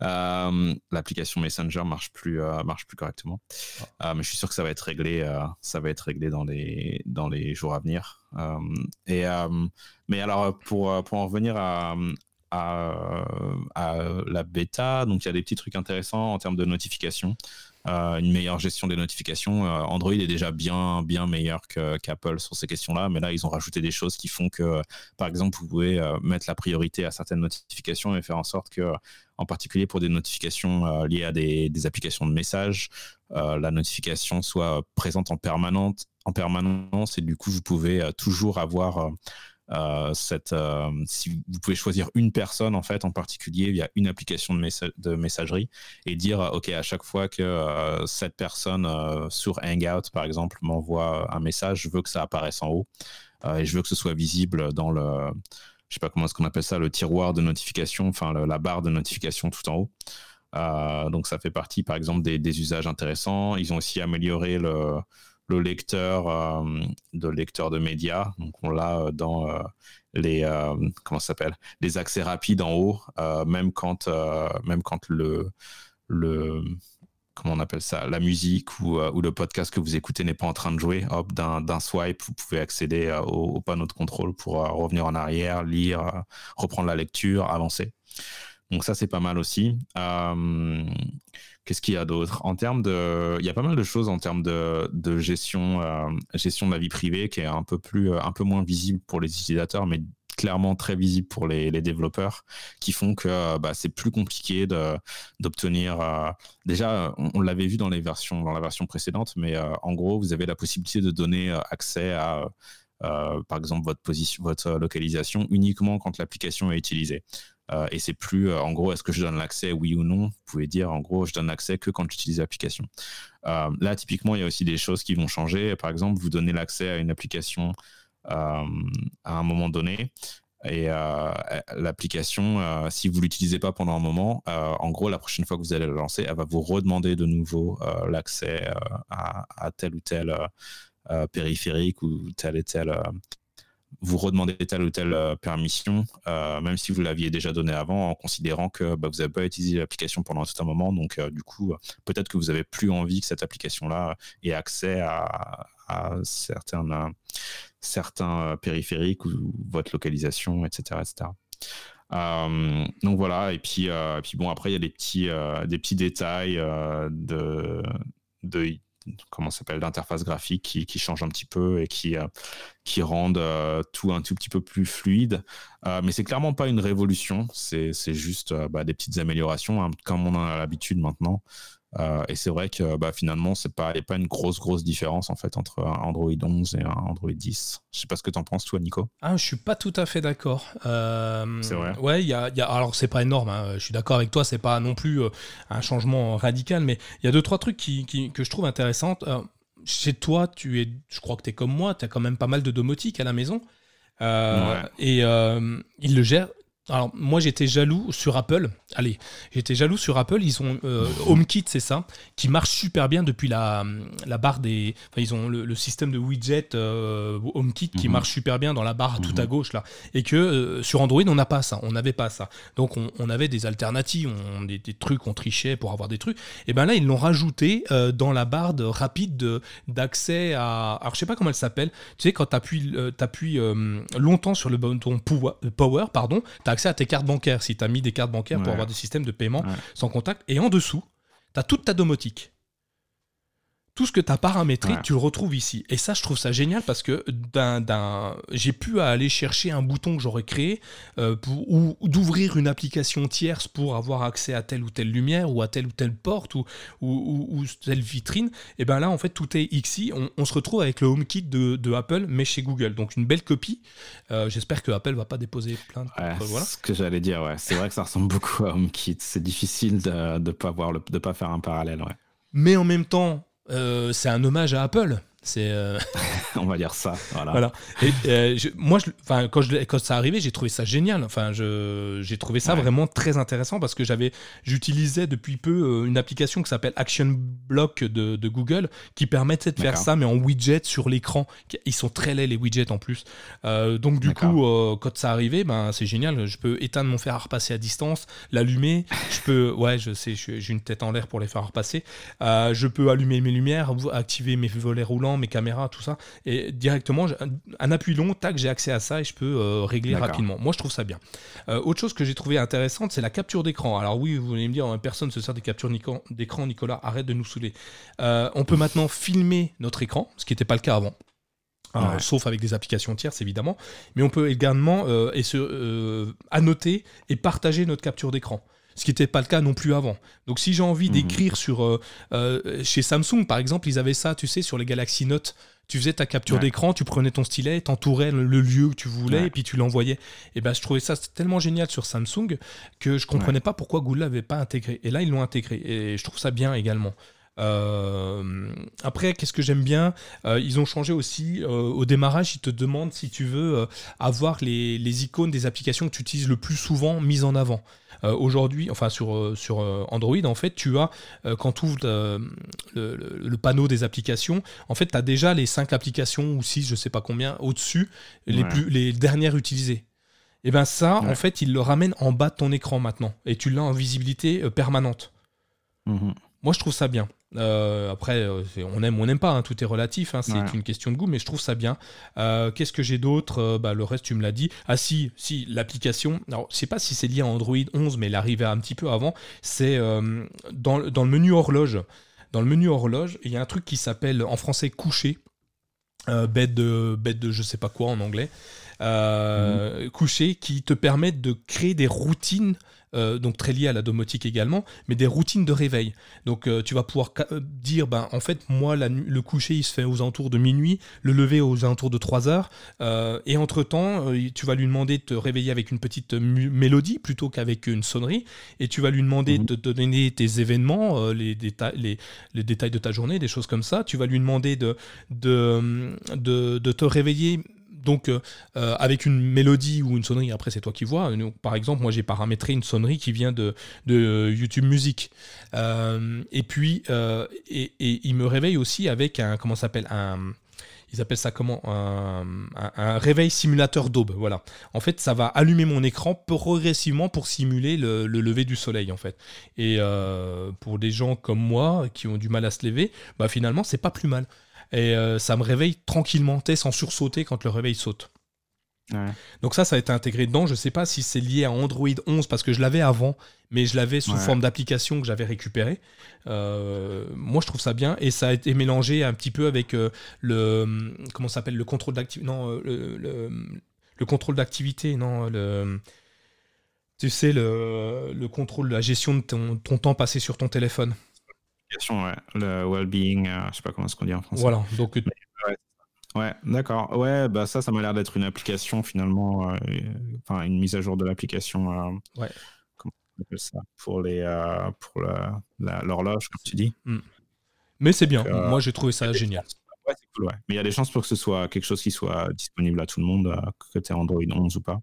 L'application Messenger marche plus, marche plus correctement, ah. mais je suis sûr que ça va être réglé, ça va être réglé dans les dans les jours à venir. et mais alors pour pour en revenir à à, la bêta. Donc, il y a des petits trucs intéressants en termes de notification. une meilleure gestion des notifications. Android est déjà bien, bien meilleur qu'Apple sur ces questions-là, mais là, ils ont rajouté des choses qui font que, par exemple, vous pouvez mettre la priorité à certaines notifications et faire en sorte que, en particulier pour des notifications liées à des, des, applications de messages, la notification soit présente en, permanente, en permanence et du coup, vous pouvez toujours avoir euh, cette, euh, si vous pouvez choisir une personne en fait en particulier via une application de, messagerie et dire ok à chaque fois que euh, cette personne sur Hangout par exemple m'envoie un message, je veux que ça apparaisse en haut et je veux que ce soit visible dans le je sais pas comment est-ce qu'on appelle ça le tiroir de notification, enfin la barre de notification tout en haut. donc ça fait partie par exemple des usages intéressants. Ils ont aussi amélioré le le lecteur euh, de lecteur de médias. Donc on l'a euh, dans euh, les comment s'appelle les accès rapides en haut, même quand même quand le le comment on appelle ça, la musique ou, ou, le podcast que vous écoutez n'est pas en train de jouer, hop, d'un swipe, vous pouvez accéder au, panneau de contrôle pour revenir en arrière, lire, reprendre la lecture, avancer. Donc ça, c'est pas mal aussi. Qu'est-ce qu'il y a d'autre? En termes de, il y a pas mal de choses en termes de, gestion, euh, gestion de la vie privée qui est un peu plus, euh, un peu moins visible pour les utilisateurs, mais clairement très visible pour les, développeurs, qui font que euh, bah, c'est plus compliqué d'obtenir. déjà, on, l'avait vu dans les versions, dans la version précédente, mais en gros, vous avez la possibilité de donner accès à par exemple votre position, votre localisation uniquement quand l'application est utilisée. Euh, et c'est plus, euh, en gros, est-ce que je donne l'accès, oui ou non? Vous pouvez dire, en gros, je donne l'accès que quand j'utilise l'application. Euh, là, typiquement, il y a aussi des choses qui vont changer. Par exemple, vous donnez l'accès à une application à un moment donné. Et l'application, si vous l'utilisez pas pendant un moment, en gros, la prochaine fois que vous allez la lancer, elle va vous redemander de nouveau l'accès à, tel ou tel périphérique ou tel et tel vous redemandez telle ou telle euh, permission, euh, même si vous l'aviez déjà donné avant, en considérant que bah, vous n'avez pas utilisé l'application pendant un moment. Donc, euh, du coup, peut-être que vous n'avez plus envie que cette application-là ait accès à, certains, périphériques ou votre localisation, etc. etc. donc voilà, et puis, bon, après, il y a des petits, détails de comment s'appelle d'interface graphique qui, qui, change un petit peu et qui euh, qui rendent euh, tout un tout petit peu plus fluide. Euh, mais c'est clairement pas une révolution, c'est juste bah, des petites améliorations hein, comme on en a l'habitude maintenant. Euh, et c'est vrai que bah, finalement, c'est pas, pas une grosse, grosse différence en fait entre un Android 11 et un Android 10. Je sais pas ce que tu en penses, toi, Nico. Ah, je suis pas tout à fait d'accord. Euh, c'est vrai. Ouais, y a, y a, alors c'est pas énorme. Hein. Je suis d'accord avec toi, c'est pas non plus euh, un changement radical, mais il y a deux trois trucs qui, qui, que je trouve intéressants. chez toi, tu es, je crois que tu es comme moi, tu as quand même pas mal de domotique à la maison. Et il le gère alors moi j'étais jaloux sur Apple. Allez, j'étais jaloux sur Apple. Ils ont euh, HomeKit, c'est ça, qui marche super bien depuis la, la barre des. Enfin, ils ont le, système de widget euh, HomeKit qui mhm. marche super bien dans la barre tout à mhm. gauche là. Et que euh, sur Android on n'a pas ça, on n'avait pas ça. Donc on, avait des alternatives, on, des, des, trucs, on trichait pour avoir des trucs. Et ben là ils l'ont rajouté dans la barre de, rapide d'accès à. Alors je sais pas comment elle s'appelle. Tu sais quand tu appuies, longtemps sur le bouton Power, pardon, tu accès à tes cartes bancaires si tu as mis des cartes bancaires pour avoir des systèmes de paiement sans contact. Et en dessous, tu as toute ta domotique tout ce que tu as paramétré, tu le retrouves ici. Et ça, je trouve ça génial parce que d'un, j'ai pu aller chercher un bouton que j'aurais créé euh, pour, ou d'ouvrir une application tierce pour avoir accès à telle ou telle lumière ou à telle ou telle porte ou, ou, telle vitrine. Et bien là, en fait, tout est ici. On, se retrouve avec le HomeKit de, de, Apple, mais chez Google. Donc une belle copie. Euh, j'espère que Apple va pas déposer plein de. voilà. Ce que j'allais dire, ouais. C'est vrai que ça ressemble beaucoup à HomeKit. C'est difficile de ne pas, voir de pas faire un parallèle, ouais. Mais en même temps, euh, c'est un hommage à Apple. C'est euh, on va dire ça. Voilà. Et, euh, moi, je, quand, je, quand ça arrivé, j'ai trouvé ça génial. Enfin, j'ai trouvé ça vraiment très intéressant parce que j'avais, j'utilisais depuis peu une application qui s'appelle Action Block de, de, Google qui permettait de faire ça, mais en widget sur l'écran. Ils sont très laids les widgets en plus. donc du coup, quand ça arrivé, ben c'est génial. Je peux éteindre mon fer à repasser à distance, l'allumer. je peux, ouais, je sais, j'ai une tête en l'air pour les faire repasser. je peux allumer mes lumières, activer mes volets roulants mes caméras, tout ça. Et directement, un appui long, tac, j'ai accès à ça et je peux régler rapidement. Moi, je trouve ça bien. autre chose que j'ai trouvé intéressante, c'est la capture d'écran. Alors oui, vous allez me dire, hein, personne ne se sert des captures d'écran, Nicolas, arrête de nous saouler. on peut maintenant filmer notre écran, ce qui n'était pas le cas avant. Sauf avec des applications tierces évidemment, mais on peut également euh, et se, euh, annoter et partager notre capture d'écran ce qui n'était pas le cas non plus avant. Donc si j'ai envie mhm. d'écrire sur euh, chez Samsung par exemple, ils avaient ça, tu sais, sur les Galaxy Note. Tu faisais ta capture d'écran, tu prenais ton stylet, t'entourais le lieu que tu voulais et puis tu l'envoyais. Et ben je trouvais ça tellement génial sur Samsung que je comprenais pas pourquoi Google l'avait pas intégré. Et là ils l'ont intégré et je trouve ça bien également. Euh, après, qu'est-ce que j'aime bien? Euh, Ils ont changé aussi. Euh, au démarrage, ils te demandent si tu veux avoir les, les, icônes des applications que tu utilises le plus souvent mises en avant. Aujourd'hui, enfin sur, sur Android, en fait, tu as, quand tu ouvres le, le, panneau des applications, en fait, tu as déjà les 5 applications ou 6, je sais pas combien, au-dessus, les, plus, les dernières utilisées. Et bien ça, en fait, ils le ramènent en bas de ton écran maintenant. Et tu l'as en visibilité permanente. Mmh Moi, je trouve ça bien. Euh, après, euh, on aime ou on n'aime pas, hein, tout est relatif, hein, c'est une question de goût, mais je trouve ça bien. Euh, qu'est-ce que j'ai d'autre? Bah, Le reste, tu me l'as dit. Ah si, si, l'application, alors je sais pas si c'est lié à Android 11, mais elle arrivait un petit peu avant, c'est dans, dans, le menu horloge. Dans le menu horloge, il y a un truc qui s'appelle en français coucher, bête, de, bête de je sais pas quoi en anglais, mhm. coucher, qui te permettent de créer des routines euh, donc très lié à la domotique également, mais des routines de réveil. Donc euh, tu vas pouvoir euh, dire, ben, en fait, moi, le coucher, il se fait aux alentours de minuit, le lever aux alentours de 3 heures, et entre-temps, tu vas lui demander de te réveiller avec une petite mélodie plutôt qu'avec une sonnerie, et tu vas lui demander mhm. de te donner tes événements, les, détails, les, détails de ta journée, des choses comme ça. Tu vas lui demander de, de, de te réveiller donc euh, euh, avec une mélodie ou une sonnerie, après c'est toi qui vois. par exemple, moi j'ai paramétré une sonnerie qui vient de, YouTube Music. Euh, et puis, et, il me réveille aussi avec un, comment s'appelle un ils appellent ça comment un, réveil simulateur d'aube. Voilà. En fait, ça va allumer mon écran progressivement pour simuler le, lever du soleil, en fait. Et pour des gens comme moi qui ont du mal à se lever, bah finalement, c'est pas plus mal et euh, ça me réveille tranquillement, sans sursauter quand le réveil saute. Donc ça, ça a été intégré dedans. Je ne sais pas si c'est lié à Android 11 parce que je l'avais avant, mais je l'avais sous forme d'application que j'avais récupéré. Euh, moi, je trouve ça bien et ça a été mélangé un petit peu avec euh, le comment s'appelle le contrôle d'activité. Non, le, contrôle d'activité. Non, le tu sais le, le contrôle, la gestion de ton temps passé sur ton téléphone le well-being, je euh, je sais pas comment ce qu'on dit en français. Voilà, donc. ouais, d'accord. Ouais, bah ça, ça m'a l'air d'être une application finalement, euh, enfin une mise à jour de l'application. Euh, ouais. Comment on appelle ça Pour les, pour l'horloge, comme tu dis. Hmm. Mais c'est bien. Moi, j'ai trouvé ça génial. Cool, ouais. Mais il y a des chances pour que ce soit quelque chose qui soit disponible à tout le monde, que tu aies Android 11 ou pas.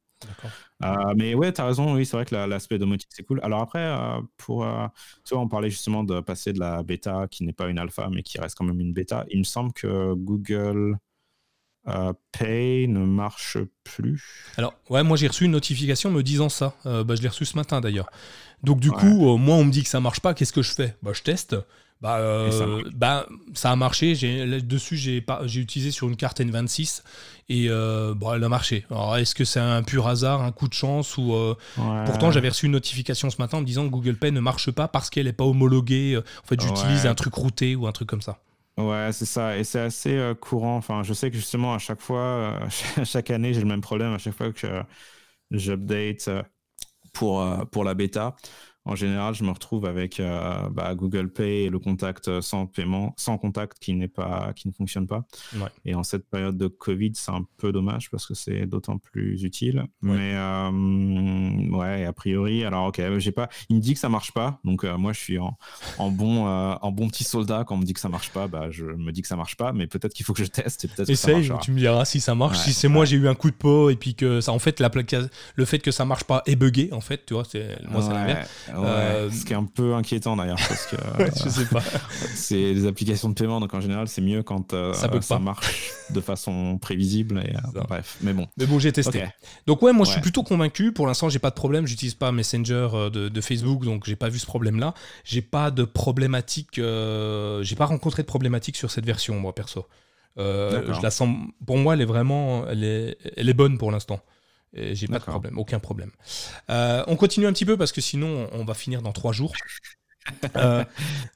Euh, mais ouais, tu as raison, oui, c'est vrai que l'aspect domotique, c'est cool. Alors après, euh, pour, euh, tu vois, on parlait justement de passer de la bêta, qui n'est pas une alpha, mais qui reste quand même une bêta. Il me semble que Google Pay ne marche plus. Alors, ouais, moi j'ai reçu une notification me disant ça. bah, je l'ai reçu ce matin d'ailleurs. Donc du coup, moi on me dit que ça marche pas, qu'est-ce que je fais? Bah, je teste. Bah, euh, bah, ça a marché. J'ai, dessus, j'ai, utilisé sur une carte N26 et euh, bon, elle a marché. Alors, est-ce que c'est un pur hasard, un coup de chance ou euh, Pourtant, j'avais reçu une notification ce matin en me disant que Google Pay ne marche pas parce qu'elle n'est pas homologuée. En fait, j'utilise un truc routé ou un truc comme ça. Ouais, c'est ça. Et c'est assez courant. Enfin, je sais que justement, à chaque fois, chaque année, j'ai le même problème. À chaque fois que j'update pour, pour la bêta, en général, je me retrouve avec euh, bah, Google Pay et le contact sans paiement, sans contact qui n'est pas, qui ne fonctionne pas. Et en cette période de Covid, c'est un peu dommage parce que c'est d'autant plus utile. Mais euh, ouais, a priori, alors ok, j'ai pas. Il me dit que ça marche pas, donc euh, moi je suis en, en bon, en bon petit soldat quand on me dit que ça marche pas, bah je me dis que ça marche pas, mais peut-être qu'il faut que je teste et peut-être. Essaye, tu me diras si ça marche. si c'est moi, j'ai eu un coup de peau et puis que ça, en fait, la le fait que ça marche pas est buggé, en fait, tu vois, c'est moi c'est l'inverse. Euh, ce qui est un peu inquiétant d'ailleurs parce que je sais pas. c'est les applications de paiement donc en général c'est mieux quand euh, ça, marche de façon prévisible et euh, bref mais bon. Mais bon j'ai testé. Donc ouais moi je suis plutôt convaincu pour l'instant j'ai pas de problème j'utilise pas Messenger de, Facebook donc j'ai pas vu ce problème là j'ai pas de problématique j'ai pas rencontré de problématique sur cette version moi perso. je la sens, pour moi, elle est vraiment, elle est, elle est bonne pour l'instant. J'ai pas de problème, aucun problème. on continue un petit peu parce que sinon on va finir dans trois jours. Euh,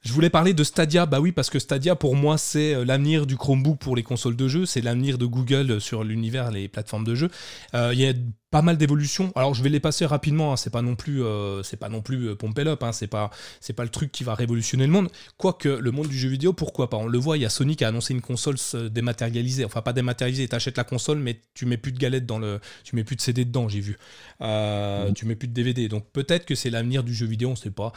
je voulais parler de Stadia, bah oui, parce que Stadia pour moi c'est euh, l'avenir du Chromebook pour les consoles de jeu, c'est l'avenir de Google sur l'univers, les plateformes de jeu. Euh, il y a pas mal d'évolutions. Alors je vais les passer rapidement. Hein. C'est pas non plus, euh, c'est pas non plus euh, pomper up. Hein. C'est pas, c'est pas le truc qui va révolutionner le monde. Quoique le monde du jeu vidéo, pourquoi pas? On le voit. Il y a Sony qui a annoncé une console dématérialisée. Enfin pas dématérialisée. T'achètes la console, mais tu mets plus de galettes dans le, tu mets plus de CD dedans. J'ai vu. Euh, tu mets plus de DVD. Donc peut-être que c'est l'avenir du jeu vidéo. On sait pas.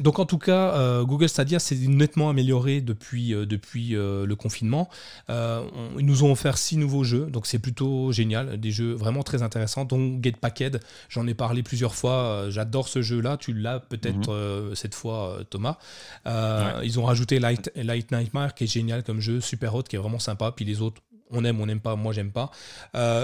donc en tout cas, Google Stadia s'est nettement amélioré depuis depuis le confinement. ils nous ont offert six nouveaux jeux. Donc c'est plutôt génial. Des jeux vraiment très intéressant, dont Get Packed. J'en ai parlé plusieurs fois. Euh, j'adore ce jeu-là. Tu l'as peut-être mhm. euh, cette fois, euh, Thomas. Ils ont rajouté Light, Light Nightmare, qui est génial comme jeu, super hot, qui est vraiment sympa. Puis les autres, on aime, on n'aime pas, moi j'aime pas.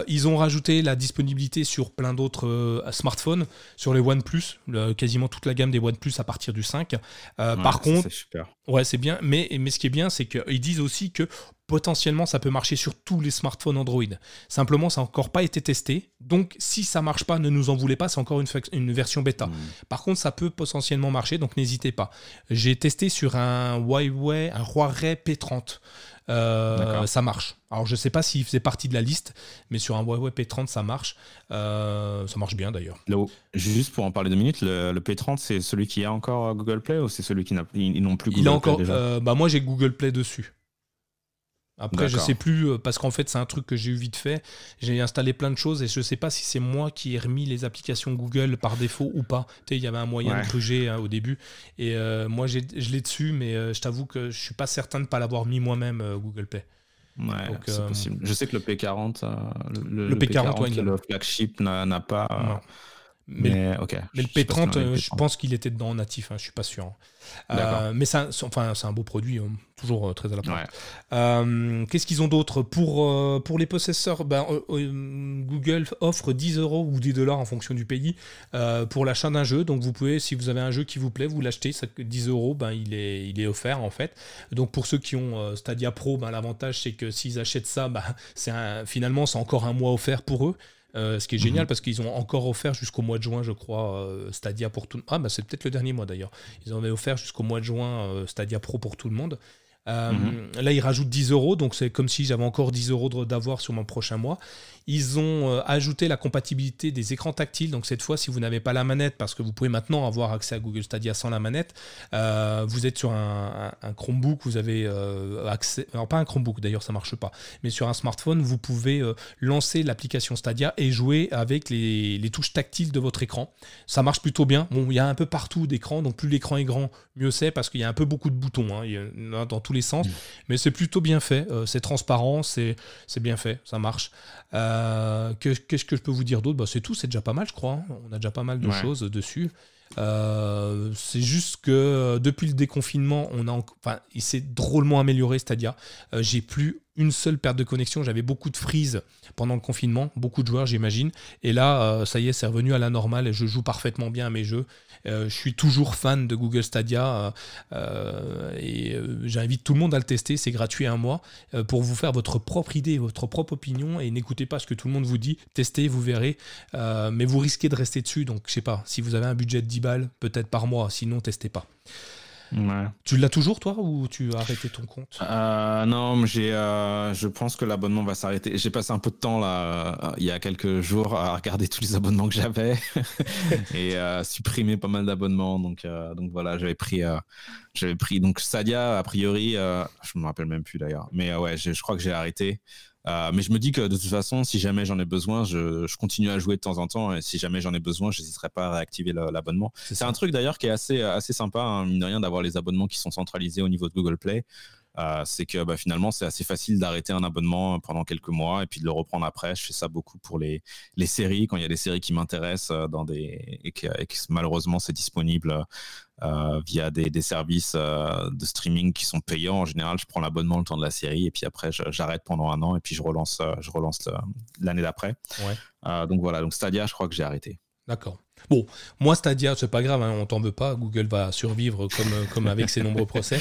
ils ont rajouté la disponibilité sur plein d'autres smartphones, sur les OnePlus, quasiment toute la gamme des OnePlus à partir du 5. par contre, super. ouais, c'est bien, mais, mais ce qui est bien, c'est qu'ils disent aussi que potentiellement ça peut marcher sur tous les smartphones Android. Simplement, ça n'a encore pas été testé. Donc, si ça marche pas, ne nous en voulez pas, c'est encore une, une, version bêta. Hmm. Par contre, ça peut potentiellement marcher, donc n'hésitez pas. J'ai testé sur un Huawei, un Huawei P30. Euh, ça marche. Alors je sais pas s'il faisait partie de la liste, mais sur un Huawei P30 ça marche. Euh, ça marche bien d'ailleurs. Juste pour en parler deux minutes, le, P30 c'est celui qui a encore Google Play ou c'est celui qui n'a plus Google Il a encore. Euh, bah moi j'ai Google Play dessus. Après, je sais plus, euh, parce qu'en fait, c'est un truc que j'ai eu vite fait. J'ai installé plein de choses et je sais pas si c'est moi qui ai remis les applications Google par défaut ou pas. Tu sais, il y avait un moyen de gruger hein, au début. Et euh, moi, je l'ai dessus, mais euh, je t'avoue que je suis pas certain de ne pas l'avoir mis moi-même, Google Play. Ouais, c'est possible. Je sais que le P40, le, P40, le flagship n'a pas. Mais, mais, le P30, je pense qu'il était dedans en natif, hein, je suis pas sûr. Euh, mais c'est un, enfin, un beau produit, hein, toujours euh, très à la pointe. Euh, qu'est-ce qu'ils ont d'autre pour, pour les possesseurs? Ben, Google offre 10 euros ou 10 dollars en fonction du pays pour l'achat d'un jeu. Donc vous pouvez, si vous avez un jeu qui vous plaît, vous l'achetez. 10 euros, ben, il, est, il est offert en fait. Donc pour ceux qui ont Stadia Pro, ben, l'avantage c'est que s'ils achètent ça, ben, c'est finalement c'est encore un mois offert pour eux. Euh, ce qui est génial mhm. parce qu'ils ont encore offert jusqu'au mois de juin, je crois, euh, Stadia pour tout. Ah, bah c'est peut-être le dernier mois d'ailleurs. Ils avaient offert jusqu'au mois de juin euh, Stadia Pro pour tout le monde. Mhm. Là, ils rajoutent 10 euros, donc c'est comme si j'avais encore 10 euros d'avoir sur mon prochain mois. Ils ont euh, ajouté la compatibilité des écrans tactiles. Donc cette fois, si vous n'avez pas la manette, parce que vous pouvez maintenant avoir accès à Google Stadia sans la manette, euh, vous êtes sur un, Chromebook, vous avez euh, accès, alors pas un Chromebook d'ailleurs, ça marche pas, mais sur un smartphone, vous pouvez lancer l'application Stadia et jouer avec les, touches tactiles de votre écran. Ça marche plutôt bien. Bon, il y a un peu partout d'écran, donc plus l'écran est grand, mieux c'est, parce qu'il y a un peu beaucoup de boutons, hein. il y en a dans tous les sens, mmh. mais c'est plutôt bien fait, c'est transparent, c'est bien fait, ça marche. Euh, qu'est-ce que je peux vous dire d'autre? Bah, C'est tout, c'est déjà pas mal, je crois. Hein. On a déjà pas mal de choses dessus. Euh, c'est juste que euh, depuis le déconfinement, on a, enfin, il s'est drôlement amélioré, c'est-à-dire j'ai plus une seule perte de connexion. J'avais beaucoup de freeze pendant le confinement, beaucoup de joueurs, j'imagine. Et là, ça y est, c'est revenu à la normale et je joue parfaitement bien à mes jeux. Euh, je suis toujours fan de Google Stadia euh, euh, et j'invite tout le monde à le tester. C'est gratuit un mois pour vous faire votre propre idée, votre propre opinion et n'écoutez pas ce que tout le monde vous dit. Testez, vous verrez. mais vous risquez de rester dessus. Donc, je sais pas, si vous avez un budget de 10 balles, peut-être par mois. Sinon, testez pas. Tu l'as toujours, toi, ou tu as arrêté ton compte? Euh, Non, j'ai, euh, je pense que l'abonnement va s'arrêter. J'ai passé un peu de temps, là, euh, il y a quelques jours, à regarder tous les abonnements que j'avais et à supprimer pas mal d'abonnements. Donc, donc voilà, j'avais pris, j'avais pris. Donc, Sadia, a priori, je me rappelle même plus d'ailleurs. Mais ouais, je crois que j'ai arrêté. Euh, mais je me dis que de toute façon, si jamais j'en ai besoin, je, je, continue à jouer de temps en temps. Et si jamais j'en ai besoin, je n'hésiterai pas à réactiver l'abonnement. C'est un truc d'ailleurs qui est assez, assez sympa, hein, mine de rien, d'avoir les abonnements qui sont centralisés au niveau de Google Play. Euh, c'est que bah, finalement, c'est assez facile d'arrêter un abonnement pendant quelques mois et puis de le reprendre après. Je fais ça beaucoup pour les, les séries, quand il y a des séries qui m'intéressent euh, dans des, et que, malheureusement c'est disponible euh, via des, des services de streaming qui sont payants. En général, je prends l'abonnement le temps de la série et puis après, j'arrête pendant un an et puis je relance, je relance l'année d'après. donc voilà, donc Stadia, je crois que j'ai arrêté. D'accord. Bon, moi Stadia, c'est pas grave, hein, on t'en veut pas. Google va survivre comme, euh, avec ses nombreux procès.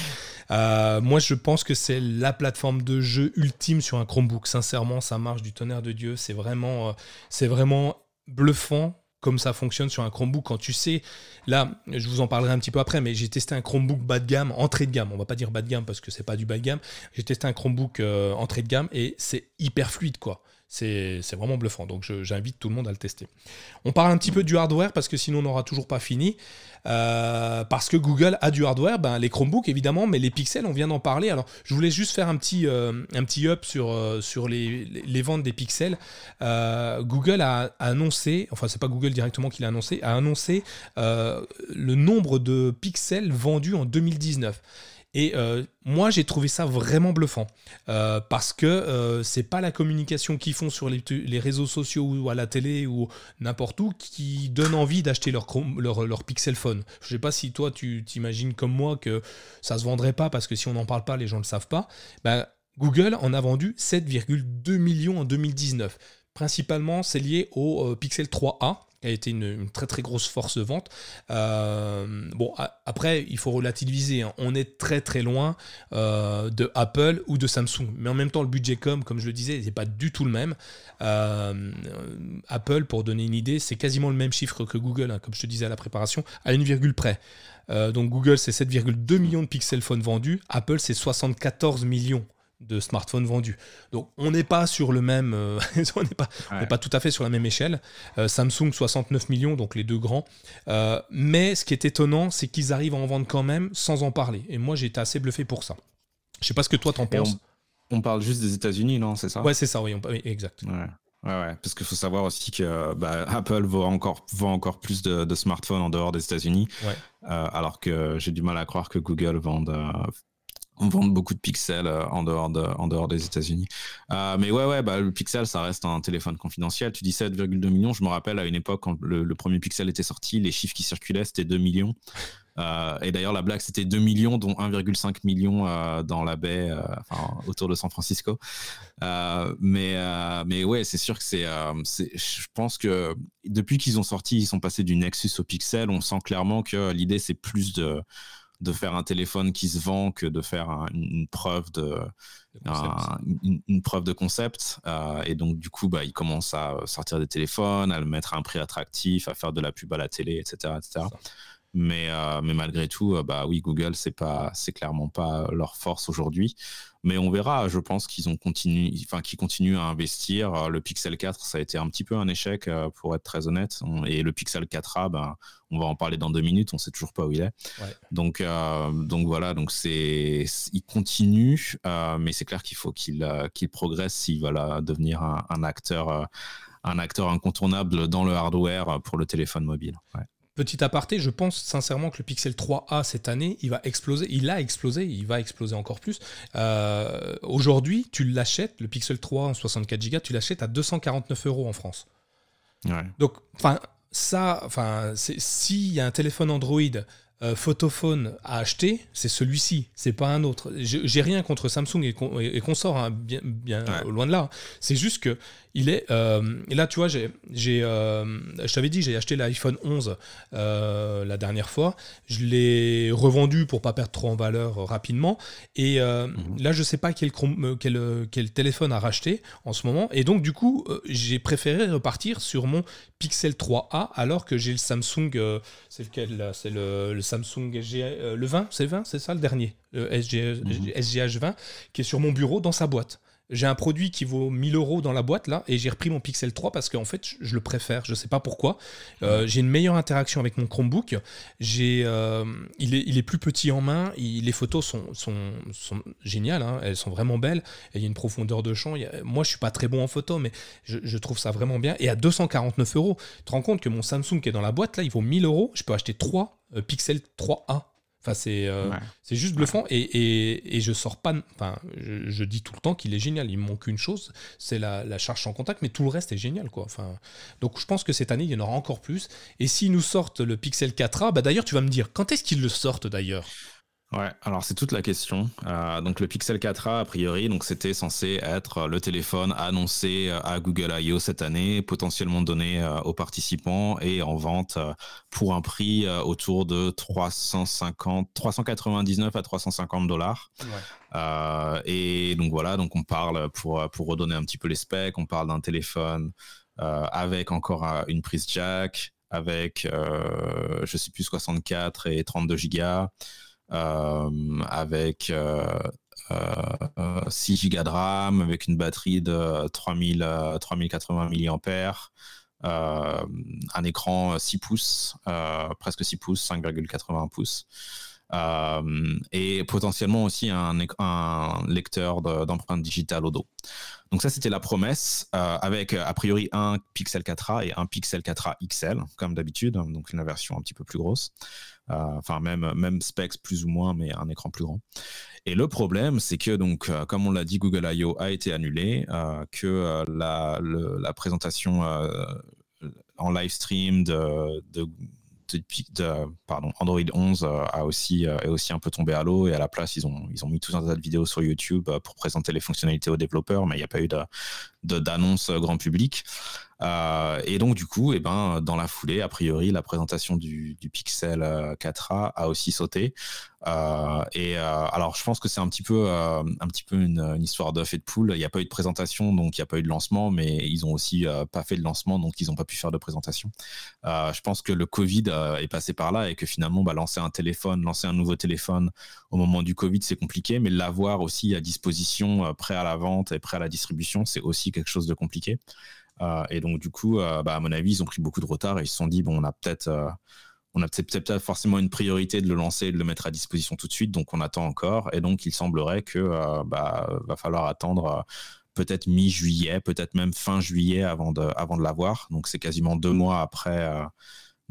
Euh, moi, je pense que c'est la plateforme de jeu ultime sur un Chromebook. Sincèrement, ça marche du tonnerre de Dieu. C'est vraiment, euh, c'est vraiment bluffant comme ça fonctionne sur un Chromebook quand tu sais, là, je vous en parlerai un petit peu après, mais j'ai testé un Chromebook bas de gamme, entrée de gamme, on va pas dire bas de gamme parce que c'est pas du bas de gamme, j'ai testé un Chromebook entrée de gamme et c'est hyper fluide quoi. C'est vraiment bluffant. Donc j'invite tout le monde à le tester. On parle un petit peu du hardware parce que sinon on n'aura toujours pas fini. Euh, parce que Google a du hardware, ben, les Chromebooks évidemment, mais les pixels, on vient d'en parler. Alors je voulais juste faire un petit, euh, up sur, euh, les, les, ventes des pixels. Google a, annoncé, enfin c'est pas Google directement qui l'a annoncé, a annoncé le nombre de pixels vendus en 2019. Et euh, moi, j'ai trouvé ça vraiment bluffant euh, parce que euh, c'est pas la communication qu'ils font sur les, réseaux sociaux ou à la télé ou n'importe où qui donne envie d'acheter leur, Pixel Phone. Je sais pas si toi, tu t'imagines comme moi que ça se vendrait pas parce que si on n'en parle pas, les gens le savent pas. Ben, Google en a vendu 7,2 millions en 2019. Principalement, c'est lié au Pixel 3a a été une, très très grosse force de vente. Euh, bon, après, il faut relativiser. Hein. On est très très loin euh, de Apple ou de Samsung. Mais en même temps, le budget com, comme je le disais, n'est pas du tout le même. Euh, Apple, pour donner une idée, c'est quasiment le même chiffre que Google, hein, comme je te disais à la préparation, à une virgule près. donc Google, c'est 7,2 millions de Pixel Phone vendus. Apple, c'est 74 millions de smartphones vendus. Donc on n'est pas sur le même, euh, on n'est pas, pas, tout à fait sur la même échelle. Euh, Samsung 69 millions, donc les deux grands. Euh, mais ce qui est étonnant, c'est qu'ils arrivent à en vendre quand même sans en parler. Et moi j'ai été assez bluffé pour ça. Je sais pas ce que toi t'en penses. On, parle juste des États-Unis, non C'est ça? Ouais, c'est ça, oui, exact. Ouais. Ouais, parce qu'il faut savoir aussi que bah, Apple vend encore, vend encore plus de, smartphones en dehors des États-Unis, alors que j'ai du mal à croire que Google vende, vend beaucoup de pixels euh, en dehors, des États-Unis. Euh, mais ouais, ouais, bah, le pixel, ça reste un téléphone confidentiel. Tu dis 7,2 millions. Je me rappelle à une époque, quand le, premier pixel était sorti, les chiffres qui circulaient, c'était 2 millions. Euh, et d'ailleurs, la blague, c'était 2 millions, dont 1,5 million dans la baie, autour de San Francisco. mais, mais ouais, c'est sûr que c'est. je pense que depuis qu'ils ont sorti, ils sont passés du Nexus au Pixel. On sent clairement que l'idée, c'est plus de de faire un téléphone qui se vend que de faire une, preuve de, une, preuve de concept. Euh, et donc, du coup, bah, ils commencent à sortir des téléphones, à le mettre à un prix attractif, à faire de la pub à la télé, etc. etc. Mais, euh, mais malgré tout, euh, bah oui, Google, c'est pas, c'est clairement pas leur force aujourd'hui. Mais on verra. Je pense qu'ils ont continué, enfin, qu'ils continuent à investir. Euh, le Pixel 4, ça a été un petit peu un échec, pour être très honnête. Et le Pixel 4a, ben, on va en parler dans deux minutes. On sait toujours pas où il est. Donc, donc voilà. Donc c'est, il continue, mais c'est clair qu'il faut qu'il, qu'il progresse s'il va devenir un, acteur, un acteur incontournable dans le hardware pour le téléphone mobile. Petit aparté, je pense sincèrement que le Pixel 3a cette année, il va exploser. Il a explosé, il va exploser encore plus. Euh, aujourd'hui, tu l'achètes, le Pixel 3 en 64 Go, tu l'achètes à 249 euros en France. Donc, enfin, ça, enfin, s'il y a un téléphone Android euh, photophone à acheter, c'est celui-ci, c'est pas un autre. J'ai rien contre Samsung et, qu'on sort hein, bien, bien loin de là. C'est juste que il est. Euh, et là, tu vois, j'ai, euh, je t'avais dit, j'ai acheté l'iPhone 11 euh, la dernière fois. Je l'ai revendu pour pas perdre trop en valeur rapidement. Et mhm. là, je sais pas quel, quel, quel, téléphone à racheter en ce moment. Et donc, du coup, j'ai préféré repartir sur mon Pixel 3a alors que j'ai le Samsung. c'est lequel C'est le, Samsung SG, le 20, c'est le 20, c'est ça le dernier, le SGH 20, mhm. qui est sur mon bureau dans sa boîte j'ai un produit qui vaut 1000 euros dans la boîte là et j'ai repris mon Pixel 3 parce qu'en fait je, le préfère je sais pas pourquoi. Euh, j'ai une meilleure interaction avec mon Chromebook. J'ai euh, il, est, il est plus petit en main. Les photos sont, sont, sont géniales hein. elles sont vraiment belles. Il y a une profondeur de champ. Moi je suis pas très bon en photo mais je, trouve ça vraiment bien. Et à 249 euros tu te rends compte que mon Samsung qui est dans la boîte là il vaut 1000 euros. Je peux acheter 3 euh, Pixel 3A Enfin, c'est euh, c'est juste bluffant et, et, et, je sors pas. Enfin, je, dis tout le temps qu'il est génial. Il me manque une chose, c'est la, la, charge sans contact, mais tout le reste est génial, quoi. Enfin, donc je pense que cette année il y en aura encore plus. Et s'ils nous sortent le Pixel 4a, bah d'ailleurs tu vas me dire quand est-ce qu'ils le sortent d'ailleurs? Ouais, alors c'est toute la question. Euh, donc le Pixel 4a, a priori, donc c'était censé être le téléphone annoncé à Google I.O. cette année, potentiellement donné euh, aux participants et en vente euh, pour un prix autour de 350, 399 à 350 dollars. et donc voilà, donc on parle pour pour redonner un petit peu les specs, on parle d'un téléphone avec encore une prise jack, avec je sais plus 64 et 32 gigas. Euh, avec 6 euh, euh, Go de RAM, avec une batterie de 3000, 3080 mAh. un écran 6 pouces, presque 6 pouces, 5,81 pouces. et potentiellement aussi un, un lecteur d'empreintes digitales au dos. Donc ça, c'était la promesse, avec a priori un Pixel 4a et un Pixel 4a XL, comme d'habitude, donc une version un petit peu plus grosse. Euh, enfin même même specs plus ou moins, mais un écran plus grand. Et le problème, c'est que donc, euh, comme on l'a dit, Google I.O. a été annulé, euh, que la, la, présentation en live stream de, de pardon, Android 11 a aussi, est aussi un peu tombé à l'eau et à la place, ils ont, ils ont mis tout un tas de vidéos sur YouTube pour présenter les fonctionnalités aux développeurs, mais il n'y a pas eu d'annonce grand public. Euh, et donc du coup, eh ben, dans la foulée, a priori, la présentation du, Pixel 4a euh, a aussi sauté. Euh, et alors, je pense que c'est un petit peu, un petit peu une, histoire d'œuf et de poule. Il n'y a pas eu de présentation, donc il n'y a pas eu de lancement, mais ils ont aussi pas fait de lancement, donc ils n'ont pas pu faire de présentation. je pense que le Covid est passé par là et que finalement, bah, lancer un téléphone, lancer un nouveau téléphone au moment du Covid, c'est compliqué, mais l'avoir aussi à disposition, prêt à la vente et prêt à la distribution, c'est aussi quelque chose de compliqué. Euh, et donc, du coup, euh, bah, à mon avis, ils ont pris beaucoup de retard et ils se sont dit, bon, on a peut-être euh, on a peut-être forcément une priorité de le lancer et de le mettre à disposition tout de suite, donc on attend encore. Et donc, il semblerait que bah, va falloir attendre peut-être mi-juillet, peut-être même fin juillet avant de, avant de l'avoir. Donc, c'est quasiment deux mois après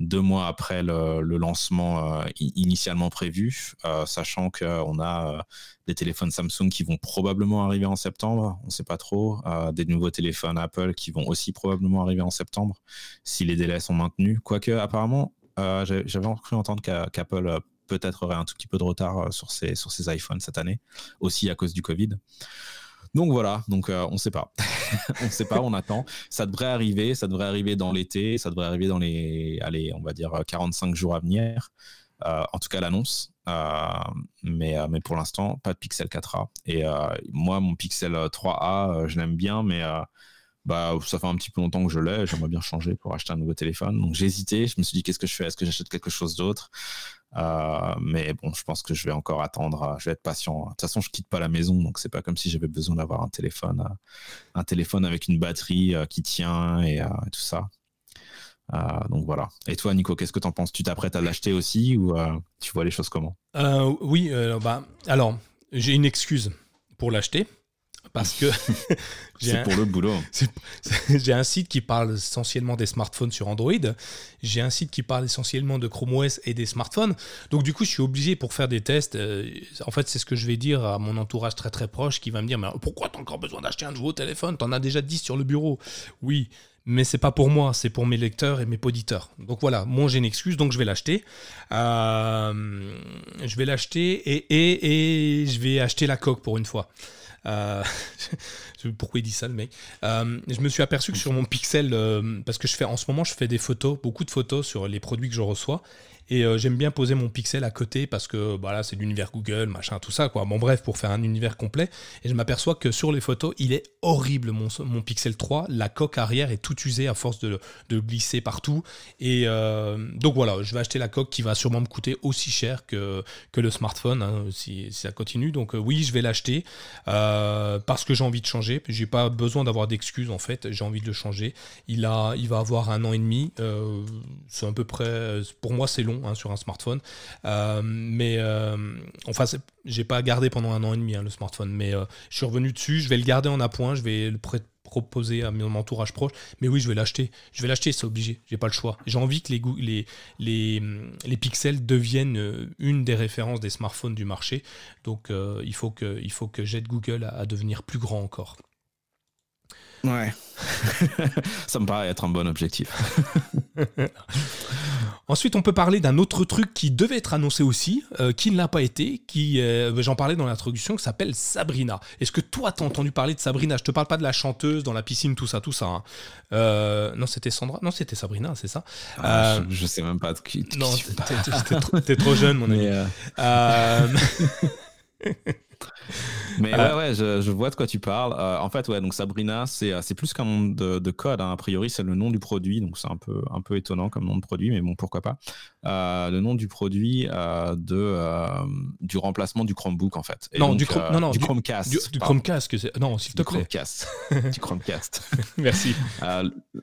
deux mois après le, lancement euh, initialement prévu, euh, sachant qu'on a euh, des téléphones Samsung qui vont probablement arriver en septembre, on ne sait pas trop, des nouveaux téléphones Apple qui vont aussi probablement arriver en septembre, si les délais sont maintenus. Quoique, apparemment, j'avais cru entendre qu'Apple peut-être aurait un tout petit peu de retard sur ses, sur ses iPhones cette année, aussi à cause du Covid. Donc voilà, donc euh, on ne sait pas. on ne sait pas, on attend. Ça devrait arriver, ça devrait arriver dans l'été, ça devrait arriver dans les, allez, on va dire 45 jours à venir. Euh, en tout cas, l'annonce. Euh, mais, pour l'instant, pas de Pixel 4a. Et moi, mon Pixel 3a, je l'aime bien, mais bah, ça fait un petit peu longtemps que je l'ai. J'aimerais bien changer pour acheter un nouveau téléphone. Donc hésité. Je me suis dit, qu'est-ce que je fais? Est-ce que j'achète quelque chose d'autre? Euh, mais bon, je pense que je vais encore attendre. Euh, je vais être patient. De toute façon, je quitte pas la maison, donc c'est pas comme si j'avais besoin d'avoir un téléphone, euh, un téléphone avec une batterie qui tient et, tout ça. donc voilà. Et toi, Nico, qu'est-ce que tu en penses? Tu t'apprêtes à l'acheter aussi ou tu vois les choses comment? Oui, bah, alors j'ai une excuse pour l'acheter parce que c'est pour le boulot. J'ai un site qui parle essentiellement des smartphones sur Android. J'ai un site qui parle essentiellement de Chrome OS et des smartphones. Donc du coup, je suis obligé pour faire des tests. Euh, en fait, c'est ce que je vais dire à mon entourage très très proche qui va me dire mais pourquoi tu as encore besoin d'acheter un nouveau téléphone? Tu en as déjà 10 sur le bureau. Oui, mais c'est pas pour moi, c'est pour mes lecteurs et mes auditeurs. Donc voilà, moi j'ai une excuse, donc je vais l'acheter. Euh, je vais l'acheter et, et, et, je vais acheter la coque pour une fois. Euh, pourquoi il dit ça le mec euh, Je me suis aperçu que sur mon Pixel, euh, parce que je fais en ce moment, je fais des photos, beaucoup de photos sur les produits que je reçois, et euh, j'aime bien poser mon pixel à côté parce que voilà, bah c'est l'univers Google, machin, tout ça. Quoi. Bon, bref, pour faire un univers complet. Et je m'aperçois que sur les photos, il est horrible, mon, mon Pixel 3. La coque arrière est toute usée à force de, de glisser partout. Et euh, donc voilà, je vais acheter la coque qui va sûrement me coûter aussi cher que, que le smartphone hein, si, ça continue. Donc euh, oui, je vais l'acheter parce que j'ai envie de changer. J'ai pas besoin d'avoir d'excuses en fait. J'ai envie de le changer. Il, a, il va avoir un an et demi. c'est à peu près, pour moi, c'est long Hein, sur un smartphone. Euh, mais euh, enfin, j'ai pas gardé pendant un an et demi hein, le smartphone, mais euh, je suis revenu dessus. Je vais le garder en appoint. Je vais le proposer à mon entourage proche. Mais oui, je vais l'acheter. Je vais l'acheter, c'est obligé. J'ai pas le choix. J'ai envie que les, les, pixels deviennent une des références des smartphones du marché. Donc il faut que, il faut que j'aide Google à, devenir plus grand encore. Ouais. Ça me paraît être un bon objectif. Ensuite, on peut parler d'un autre truc qui devait être annoncé aussi, euh, qui ne l'a pas été, qui, euh, j'en parlais dans l'introduction, qui s'appelle Sabrina. Est-ce que toi, t'as entendu parler de Sabrina? Je te parle pas de la chanteuse dans la piscine, tout ça, tout ça. Hein. Euh, non, c'était Sandra. Non, c'était Sabrina, c'est ça. Ah, je, sais même pas de qui. non, t'es trop, jeune, mon ami. Mais ouais, ouais, je, vois de quoi tu parles. Euh, en fait, ouais, donc Sabrina, c'est, euh, c'est plus qu'un monde de, code. Hein. A priori, c'est le nom du produit, donc c'est un peu, un peu étonnant comme nom de produit, mais bon, pourquoi pas. Euh, le nom du produit de, du remplacement du Chromebook, en fait. non, du, non, non, du, Chromecast. Du, Chromecast, non, s'il te plaît. Chromecast. du Chromecast. Merci.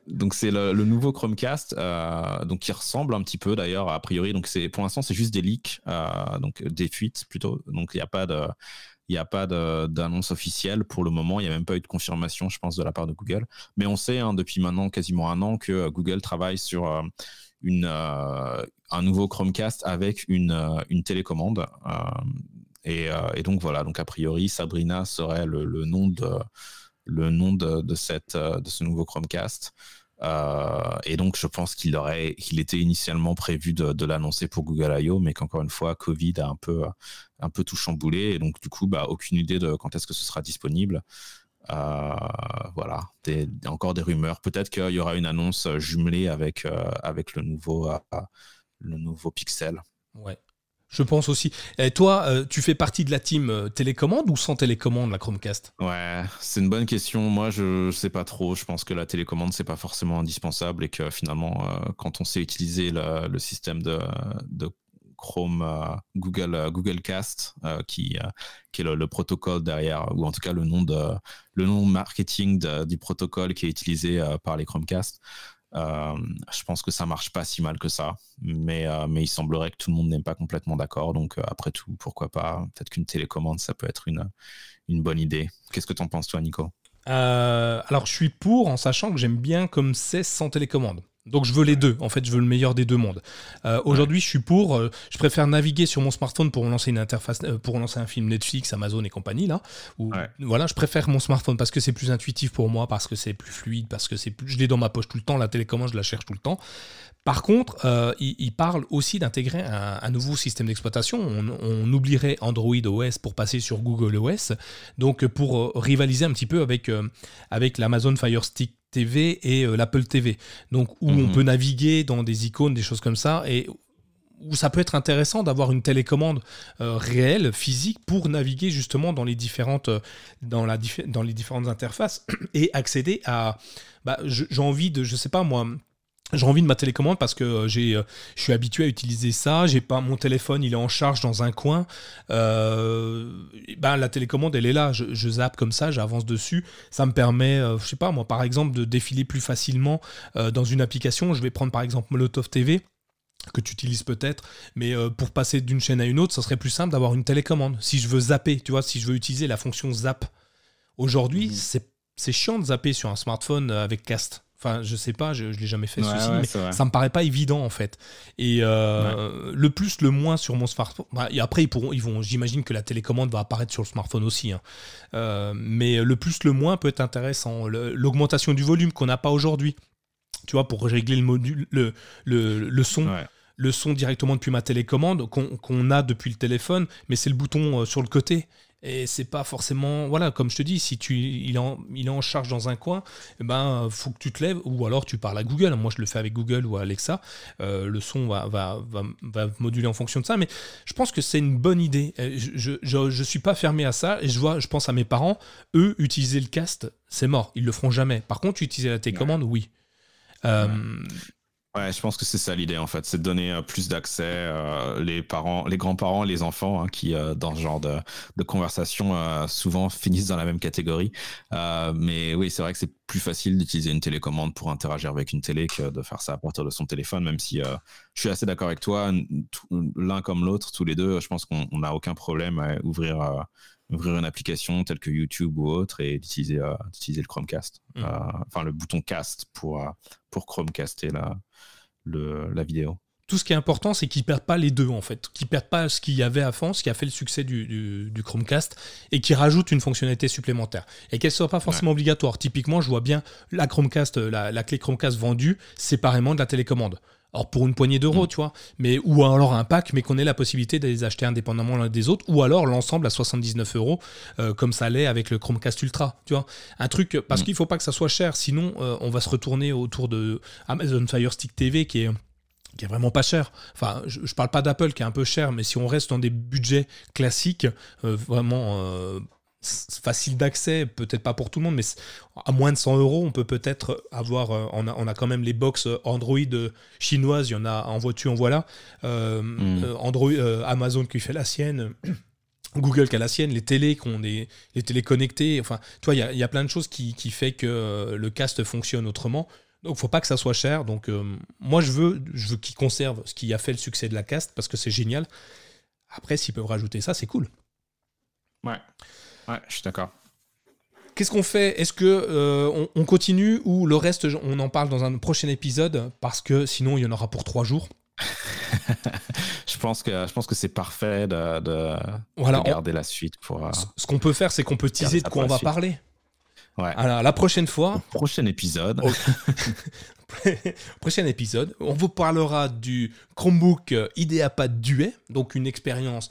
donc c'est le, nouveau Chromecast, donc qui ressemble un petit peu d'ailleurs, a priori. Donc c'est, pour l'instant, c'est juste des leaks, donc des fuites plutôt. Donc il n'y a pas de il n'y a pas d'annonce officielle pour le moment. Il n'y a même pas eu de confirmation, je pense, de la part de Google. Mais on sait hein, depuis maintenant quasiment un an que euh, Google travaille sur euh, euh, un nouveau Chromecast avec une, télécommande. Et, donc voilà, donc a priori, Sabrina serait le, nom de ce nouveau Chromecast. Et donc, je pense qu'il aurait, qu'il était initialement prévu de, l'annoncer pour Google I.O., mais qu'encore une fois, Covid a un peu, un peu tout chamboulé. Et donc, du coup, bah, aucune idée de quand est-ce que ce sera disponible. Euh, voilà, encore des rumeurs. Peut-être qu'il y aura une annonce jumelée avec, euh, avec le, nouveau, euh, le nouveau Pixel. Ouais. Je pense aussi. Et toi, tu fais partie de la team télécommande ou sans télécommande, la Chromecast? Ouais, c'est une bonne question. Moi, je sais pas trop. Je pense que la télécommande, c'est pas forcément indispensable et que finalement, quand on sait utiliser le, système de, Chrome, euh, Google, euh, Cast, euh, qui, est le, protocole derrière, ou en tout cas le nom, de, le nom marketing du protocole qui est utilisé par les Chromecast. Je pense que ça marche pas si mal que ça, mais, mais il semblerait que tout le monde n'est pas complètement d'accord. Donc après tout, pourquoi pas? Peut-être qu'une télécommande, ça peut être une, une bonne idée. Qu'est-ce que tu en penses toi, Nico? Alors je suis pour, en sachant que j'aime bien comme c'est sans télécommande. Donc je veux les deux. En fait, je veux le meilleur des deux mondes. Euh, aujourd'hui, je suis pour. Euh, je préfère naviguer sur mon smartphone pour lancer une interface, euh, pour lancer un film Netflix, Amazon et compagnie là. Voilà, je préfère mon smartphone parce que c'est plus intuitif pour moi, parce que c'est plus fluide, parce que c'est plus. Je l'ai dans ma poche tout le temps. La télécommande, je la cherche tout le temps. Par contre, il, parle aussi d'intégrer un, nouveau système d'exploitation. On, oublierait Android OS pour passer sur Google OS. Donc pour rivaliser un petit peu avec, avec l'Amazon Fire Stick TV et euh, l'Apple TV. Donc où on mhm. peut naviguer dans des icônes, des choses comme ça, et où ça peut être intéressant d'avoir une télécommande euh, réelle, physique, pour naviguer justement dans les différentes, euh, dans la, dans les différentes interfaces et accéder à. Bah, j'ai envie de, je sais pas moi, j'ai envie de ma télécommande parce que euh, j'ai, euh, je suis habitué à utiliser ça. J'ai pas mon téléphone, il est en charge dans un coin. Euh, ben la télécommande, elle est là. Je, zappe comme ça, j'avance dessus. Ça me permet, je sais pas moi, par exemple, de défiler plus facilement dans une application. Je vais prendre par exemple Molotov TV que tu utilises peut-être, mais pour passer d'une chaîne à une autre, ça serait plus simple d'avoir une télécommande. Si je veux zapper, tu vois, si je veux utiliser la fonction zap, aujourd'hui, mmh. c'est, c'est chiant de zapper sur un smartphone avec cast. Enfin, je sais pas, je, ne l'ai jamais fait ceci, mais ça me paraît pas évident en fait. Et euh, le plus, le moins sur mon smartphone. Bah, et après, ils pourront, ils vont. J'imagine que la télécommande va apparaître sur le smartphone aussi. Hein. Euh, mais le plus, le moins peut être intéressant. L'augmentation du volume qu'on n'a pas aujourd'hui. Tu vois, pour régler le module, le, le, son. Le son directement depuis ma télécommande qu'on a depuis le téléphone, mais c'est le bouton euh, sur le côté et c'est pas forcément voilà comme je te dis si tu il est en, il est en charge dans un coin eh ben faut que tu te lèves ou alors tu parles à Google. Moi je le fais avec Google ou Alexa. Euh, le son va, va, va, va, moduler en fonction de ça. Mais je pense que c'est une bonne idée. Je, je, je, suis pas fermé à ça. Et je vois je pense à mes parents. Eux utiliser le cast c'est mort. Ils le feront jamais. Par contre utiliser la télécommande oui. Euh, Ouais, je pense que c'est ça l'idée en fait, c'est de donner euh, plus d'accès euh, les parents, les grands-parents, les enfants hein, qui euh, dans ce genre de, de conversation souvent finissent dans la même catégorie. mais oui, c'est vrai que c'est plus facile d'utiliser une télécommande pour interagir avec une télé que de faire ça à partir de son téléphone. Même si je suis assez d'accord avec toi, l'un comme l'autre, tous les deux, je pense qu'on n'a aucun problème à ouvrir ouvrir une application telle que YouTube ou autre et d'utiliser le Chromecast, mmh. enfin le bouton cast pour, pour Chromecaster la, le, la vidéo. tout ce qui est important, c'est qu'ils perdent pas les deux en fait, qu'ils perdent pas ce qu'il y avait avant, ce qui a fait le succès du, Chromecast, et qu'ils rajoutent une fonctionnalité supplémentaire et qu'elle soit pas forcément obligatoire. Typiquement, je vois bien la Chromecast, la, la clé Chromecast vendue séparément de la télécommande. Alors pour une poignée d'euros, mm. tu vois, mais ou alors un pack, mais qu'on ait la possibilité de les acheter indépendamment l'un des autres, ou alors l'ensemble à 79 euros, euh, comme ça l'est avec le Chromecast Ultra, tu vois. Un truc parce mm. qu'il faut pas que ça soit cher, sinon euh, on va se retourner autour de Amazon Fire Stick TV qui est qui est vraiment pas cher. Enfin, je, je parle pas d'Apple qui est un peu cher, mais si on reste dans des budgets classiques, euh, vraiment facile d'accès, peut-être pas pour tout le monde, mais à moins de 100 euros, on peut peut-être avoir. Euh, on a, on a, quand même les box Android chinoises, il y en a en voiture, en voilà. Euh, hmm. euh, Android, Amazon qui fait la sienne. Google qui a la sienne, les télés qu'on les télés connectées, enfin, tu vois, il y, a plein de choses qui, qui fait que le cast fonctionne autrement. Donc, faut pas que ça soit cher. Donc, moi, je veux, je veux qu'ils conservent ce qui a fait le succès de la cast parce que c'est génial. Après, s'ils peuvent rajouter ça, c'est cool. Ouais. Ouais, je suis d'accord. Qu'est-ce qu'on fait? Est-ce que euh, on, continue ou le reste, on en parle dans un prochain épisode? Parce que sinon il y en aura pour trois jours. je pense que je pense que c'est parfait de, de, voilà, garder la suite pour. Euh, ce qu'on peut faire, c'est qu'on peut teaser de quoi on va parler. Ouais. Alors, la prochaine fois. prochain épisode. prochain épisode, on vous parlera du Chromebook IdeaPad Duet, donc une expérience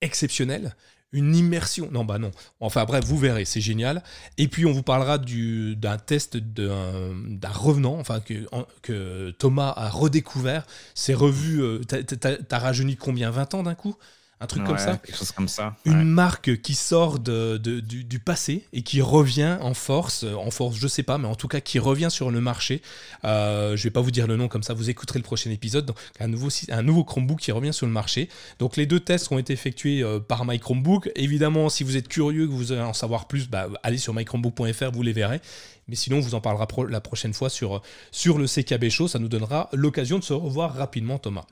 exceptionnelle une immersion. Non, bah non. Enfin bref, vous verrez, c'est génial. Et puis on vous parlera d'un test d'un revenant, enfin que, Thomas a redécouvert. C'est revu. Euh, t'as rajeuni combien? 20 ans d'un coup? Un truc comme ça. Quelque chose comme ça. Une marque qui sort de, du, passé et qui revient en force, en force, je sais pas, mais en tout cas qui revient sur le marché. Euh, je vais pas vous dire le nom comme ça, vous écouterez le prochain épisode. Donc un nouveau, un nouveau Chromebook qui revient sur le marché. Donc les deux tests ont été effectués euh, par My Chromebook. Évidemment, si vous êtes curieux, que vous voulez en savoir plus, bah, allez sur mychromebook.fr, vous les verrez. Mais sinon, on vous en parlera la prochaine fois sur, sur le CKB Show. Ça nous donnera l'occasion de se revoir rapidement, Thomas.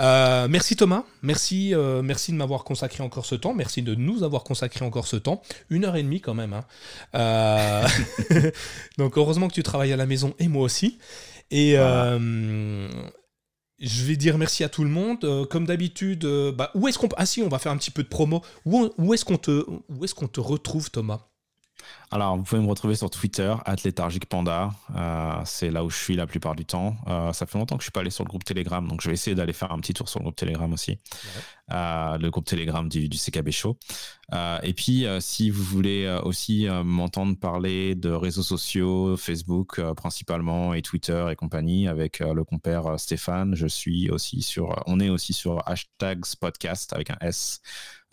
Euh, merci Thomas. Merci, euh, merci de m'avoir consacré encore ce temps. Merci de nous avoir consacré encore ce temps. Une heure et demie quand même. Hein. Euh, donc heureusement que tu travailles à la maison et moi aussi. Et je vais dire merci à tout le monde. comme d'habitude, bah, où est-ce qu'on ah si on va faire un petit peu de promo. Où, où est-ce qu'on te où est-ce qu'on te retrouve Thomas? Alors, vous pouvez me retrouver sur Twitter, @léthargiquepanda. Euh, c'est là où je suis la plupart du temps. Euh, ça fait longtemps que je suis pas allé sur le groupe Telegram, donc je vais essayer d'aller faire un petit tour sur le groupe Telegram aussi, le groupe Telegram du, CKB Show. et puis, si vous voulez aussi m'entendre parler de réseaux sociaux, Facebook principalement et Twitter et compagnie avec le compère Stéphane, je suis aussi sur, on est aussi sur hashtags podcast avec un S.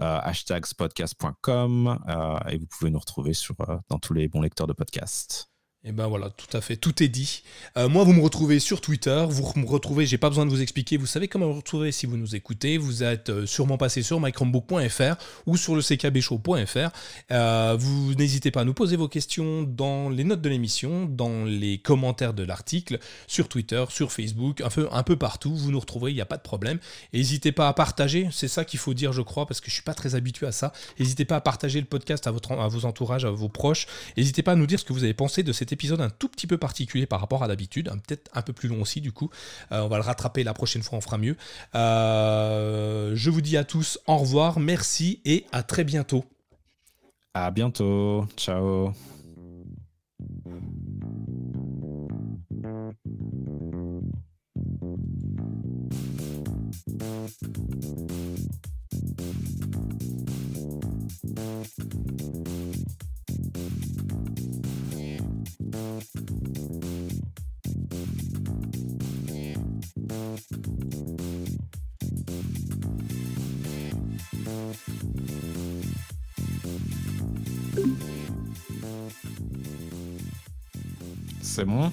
Euh, hashtagspodcast.com euh, et vous pouvez nous retrouver sur, euh, dans tous les bons lecteurs de podcasts. Et ben voilà, tout à fait, tout est dit. Euh, moi, vous me retrouvez sur Twitter, vous me retrouvez, j'ai pas besoin de vous expliquer, vous savez comment vous retrouver si vous nous écoutez. Vous êtes euh, sûrement passé sur mychromebook.fr ou sur le ckbshow.fr. Euh, vous n'hésitez pas à nous poser vos questions dans les notes de l'émission, dans les commentaires de l'article, sur Twitter, sur Facebook, un peu, partout. Vous nous retrouverez, il n'y a pas de problème. N'hésitez pas à partager, c'est ça qu'il faut dire, je crois, parce que je suis pas très habitué à ça. N'hésitez pas à partager le podcast à vos entourages, à vos proches. N'hésitez pas à nous dire ce que vous avez pensé de cette épisode un tout petit peu particulier par rapport à d'habitude, peut-être un peu plus long aussi du coup. Euh, on va le rattraper la prochaine fois, on fera mieux. Euh, je vous dis à tous au revoir, merci et à très bientôt. À bientôt, ciao. C'est bon?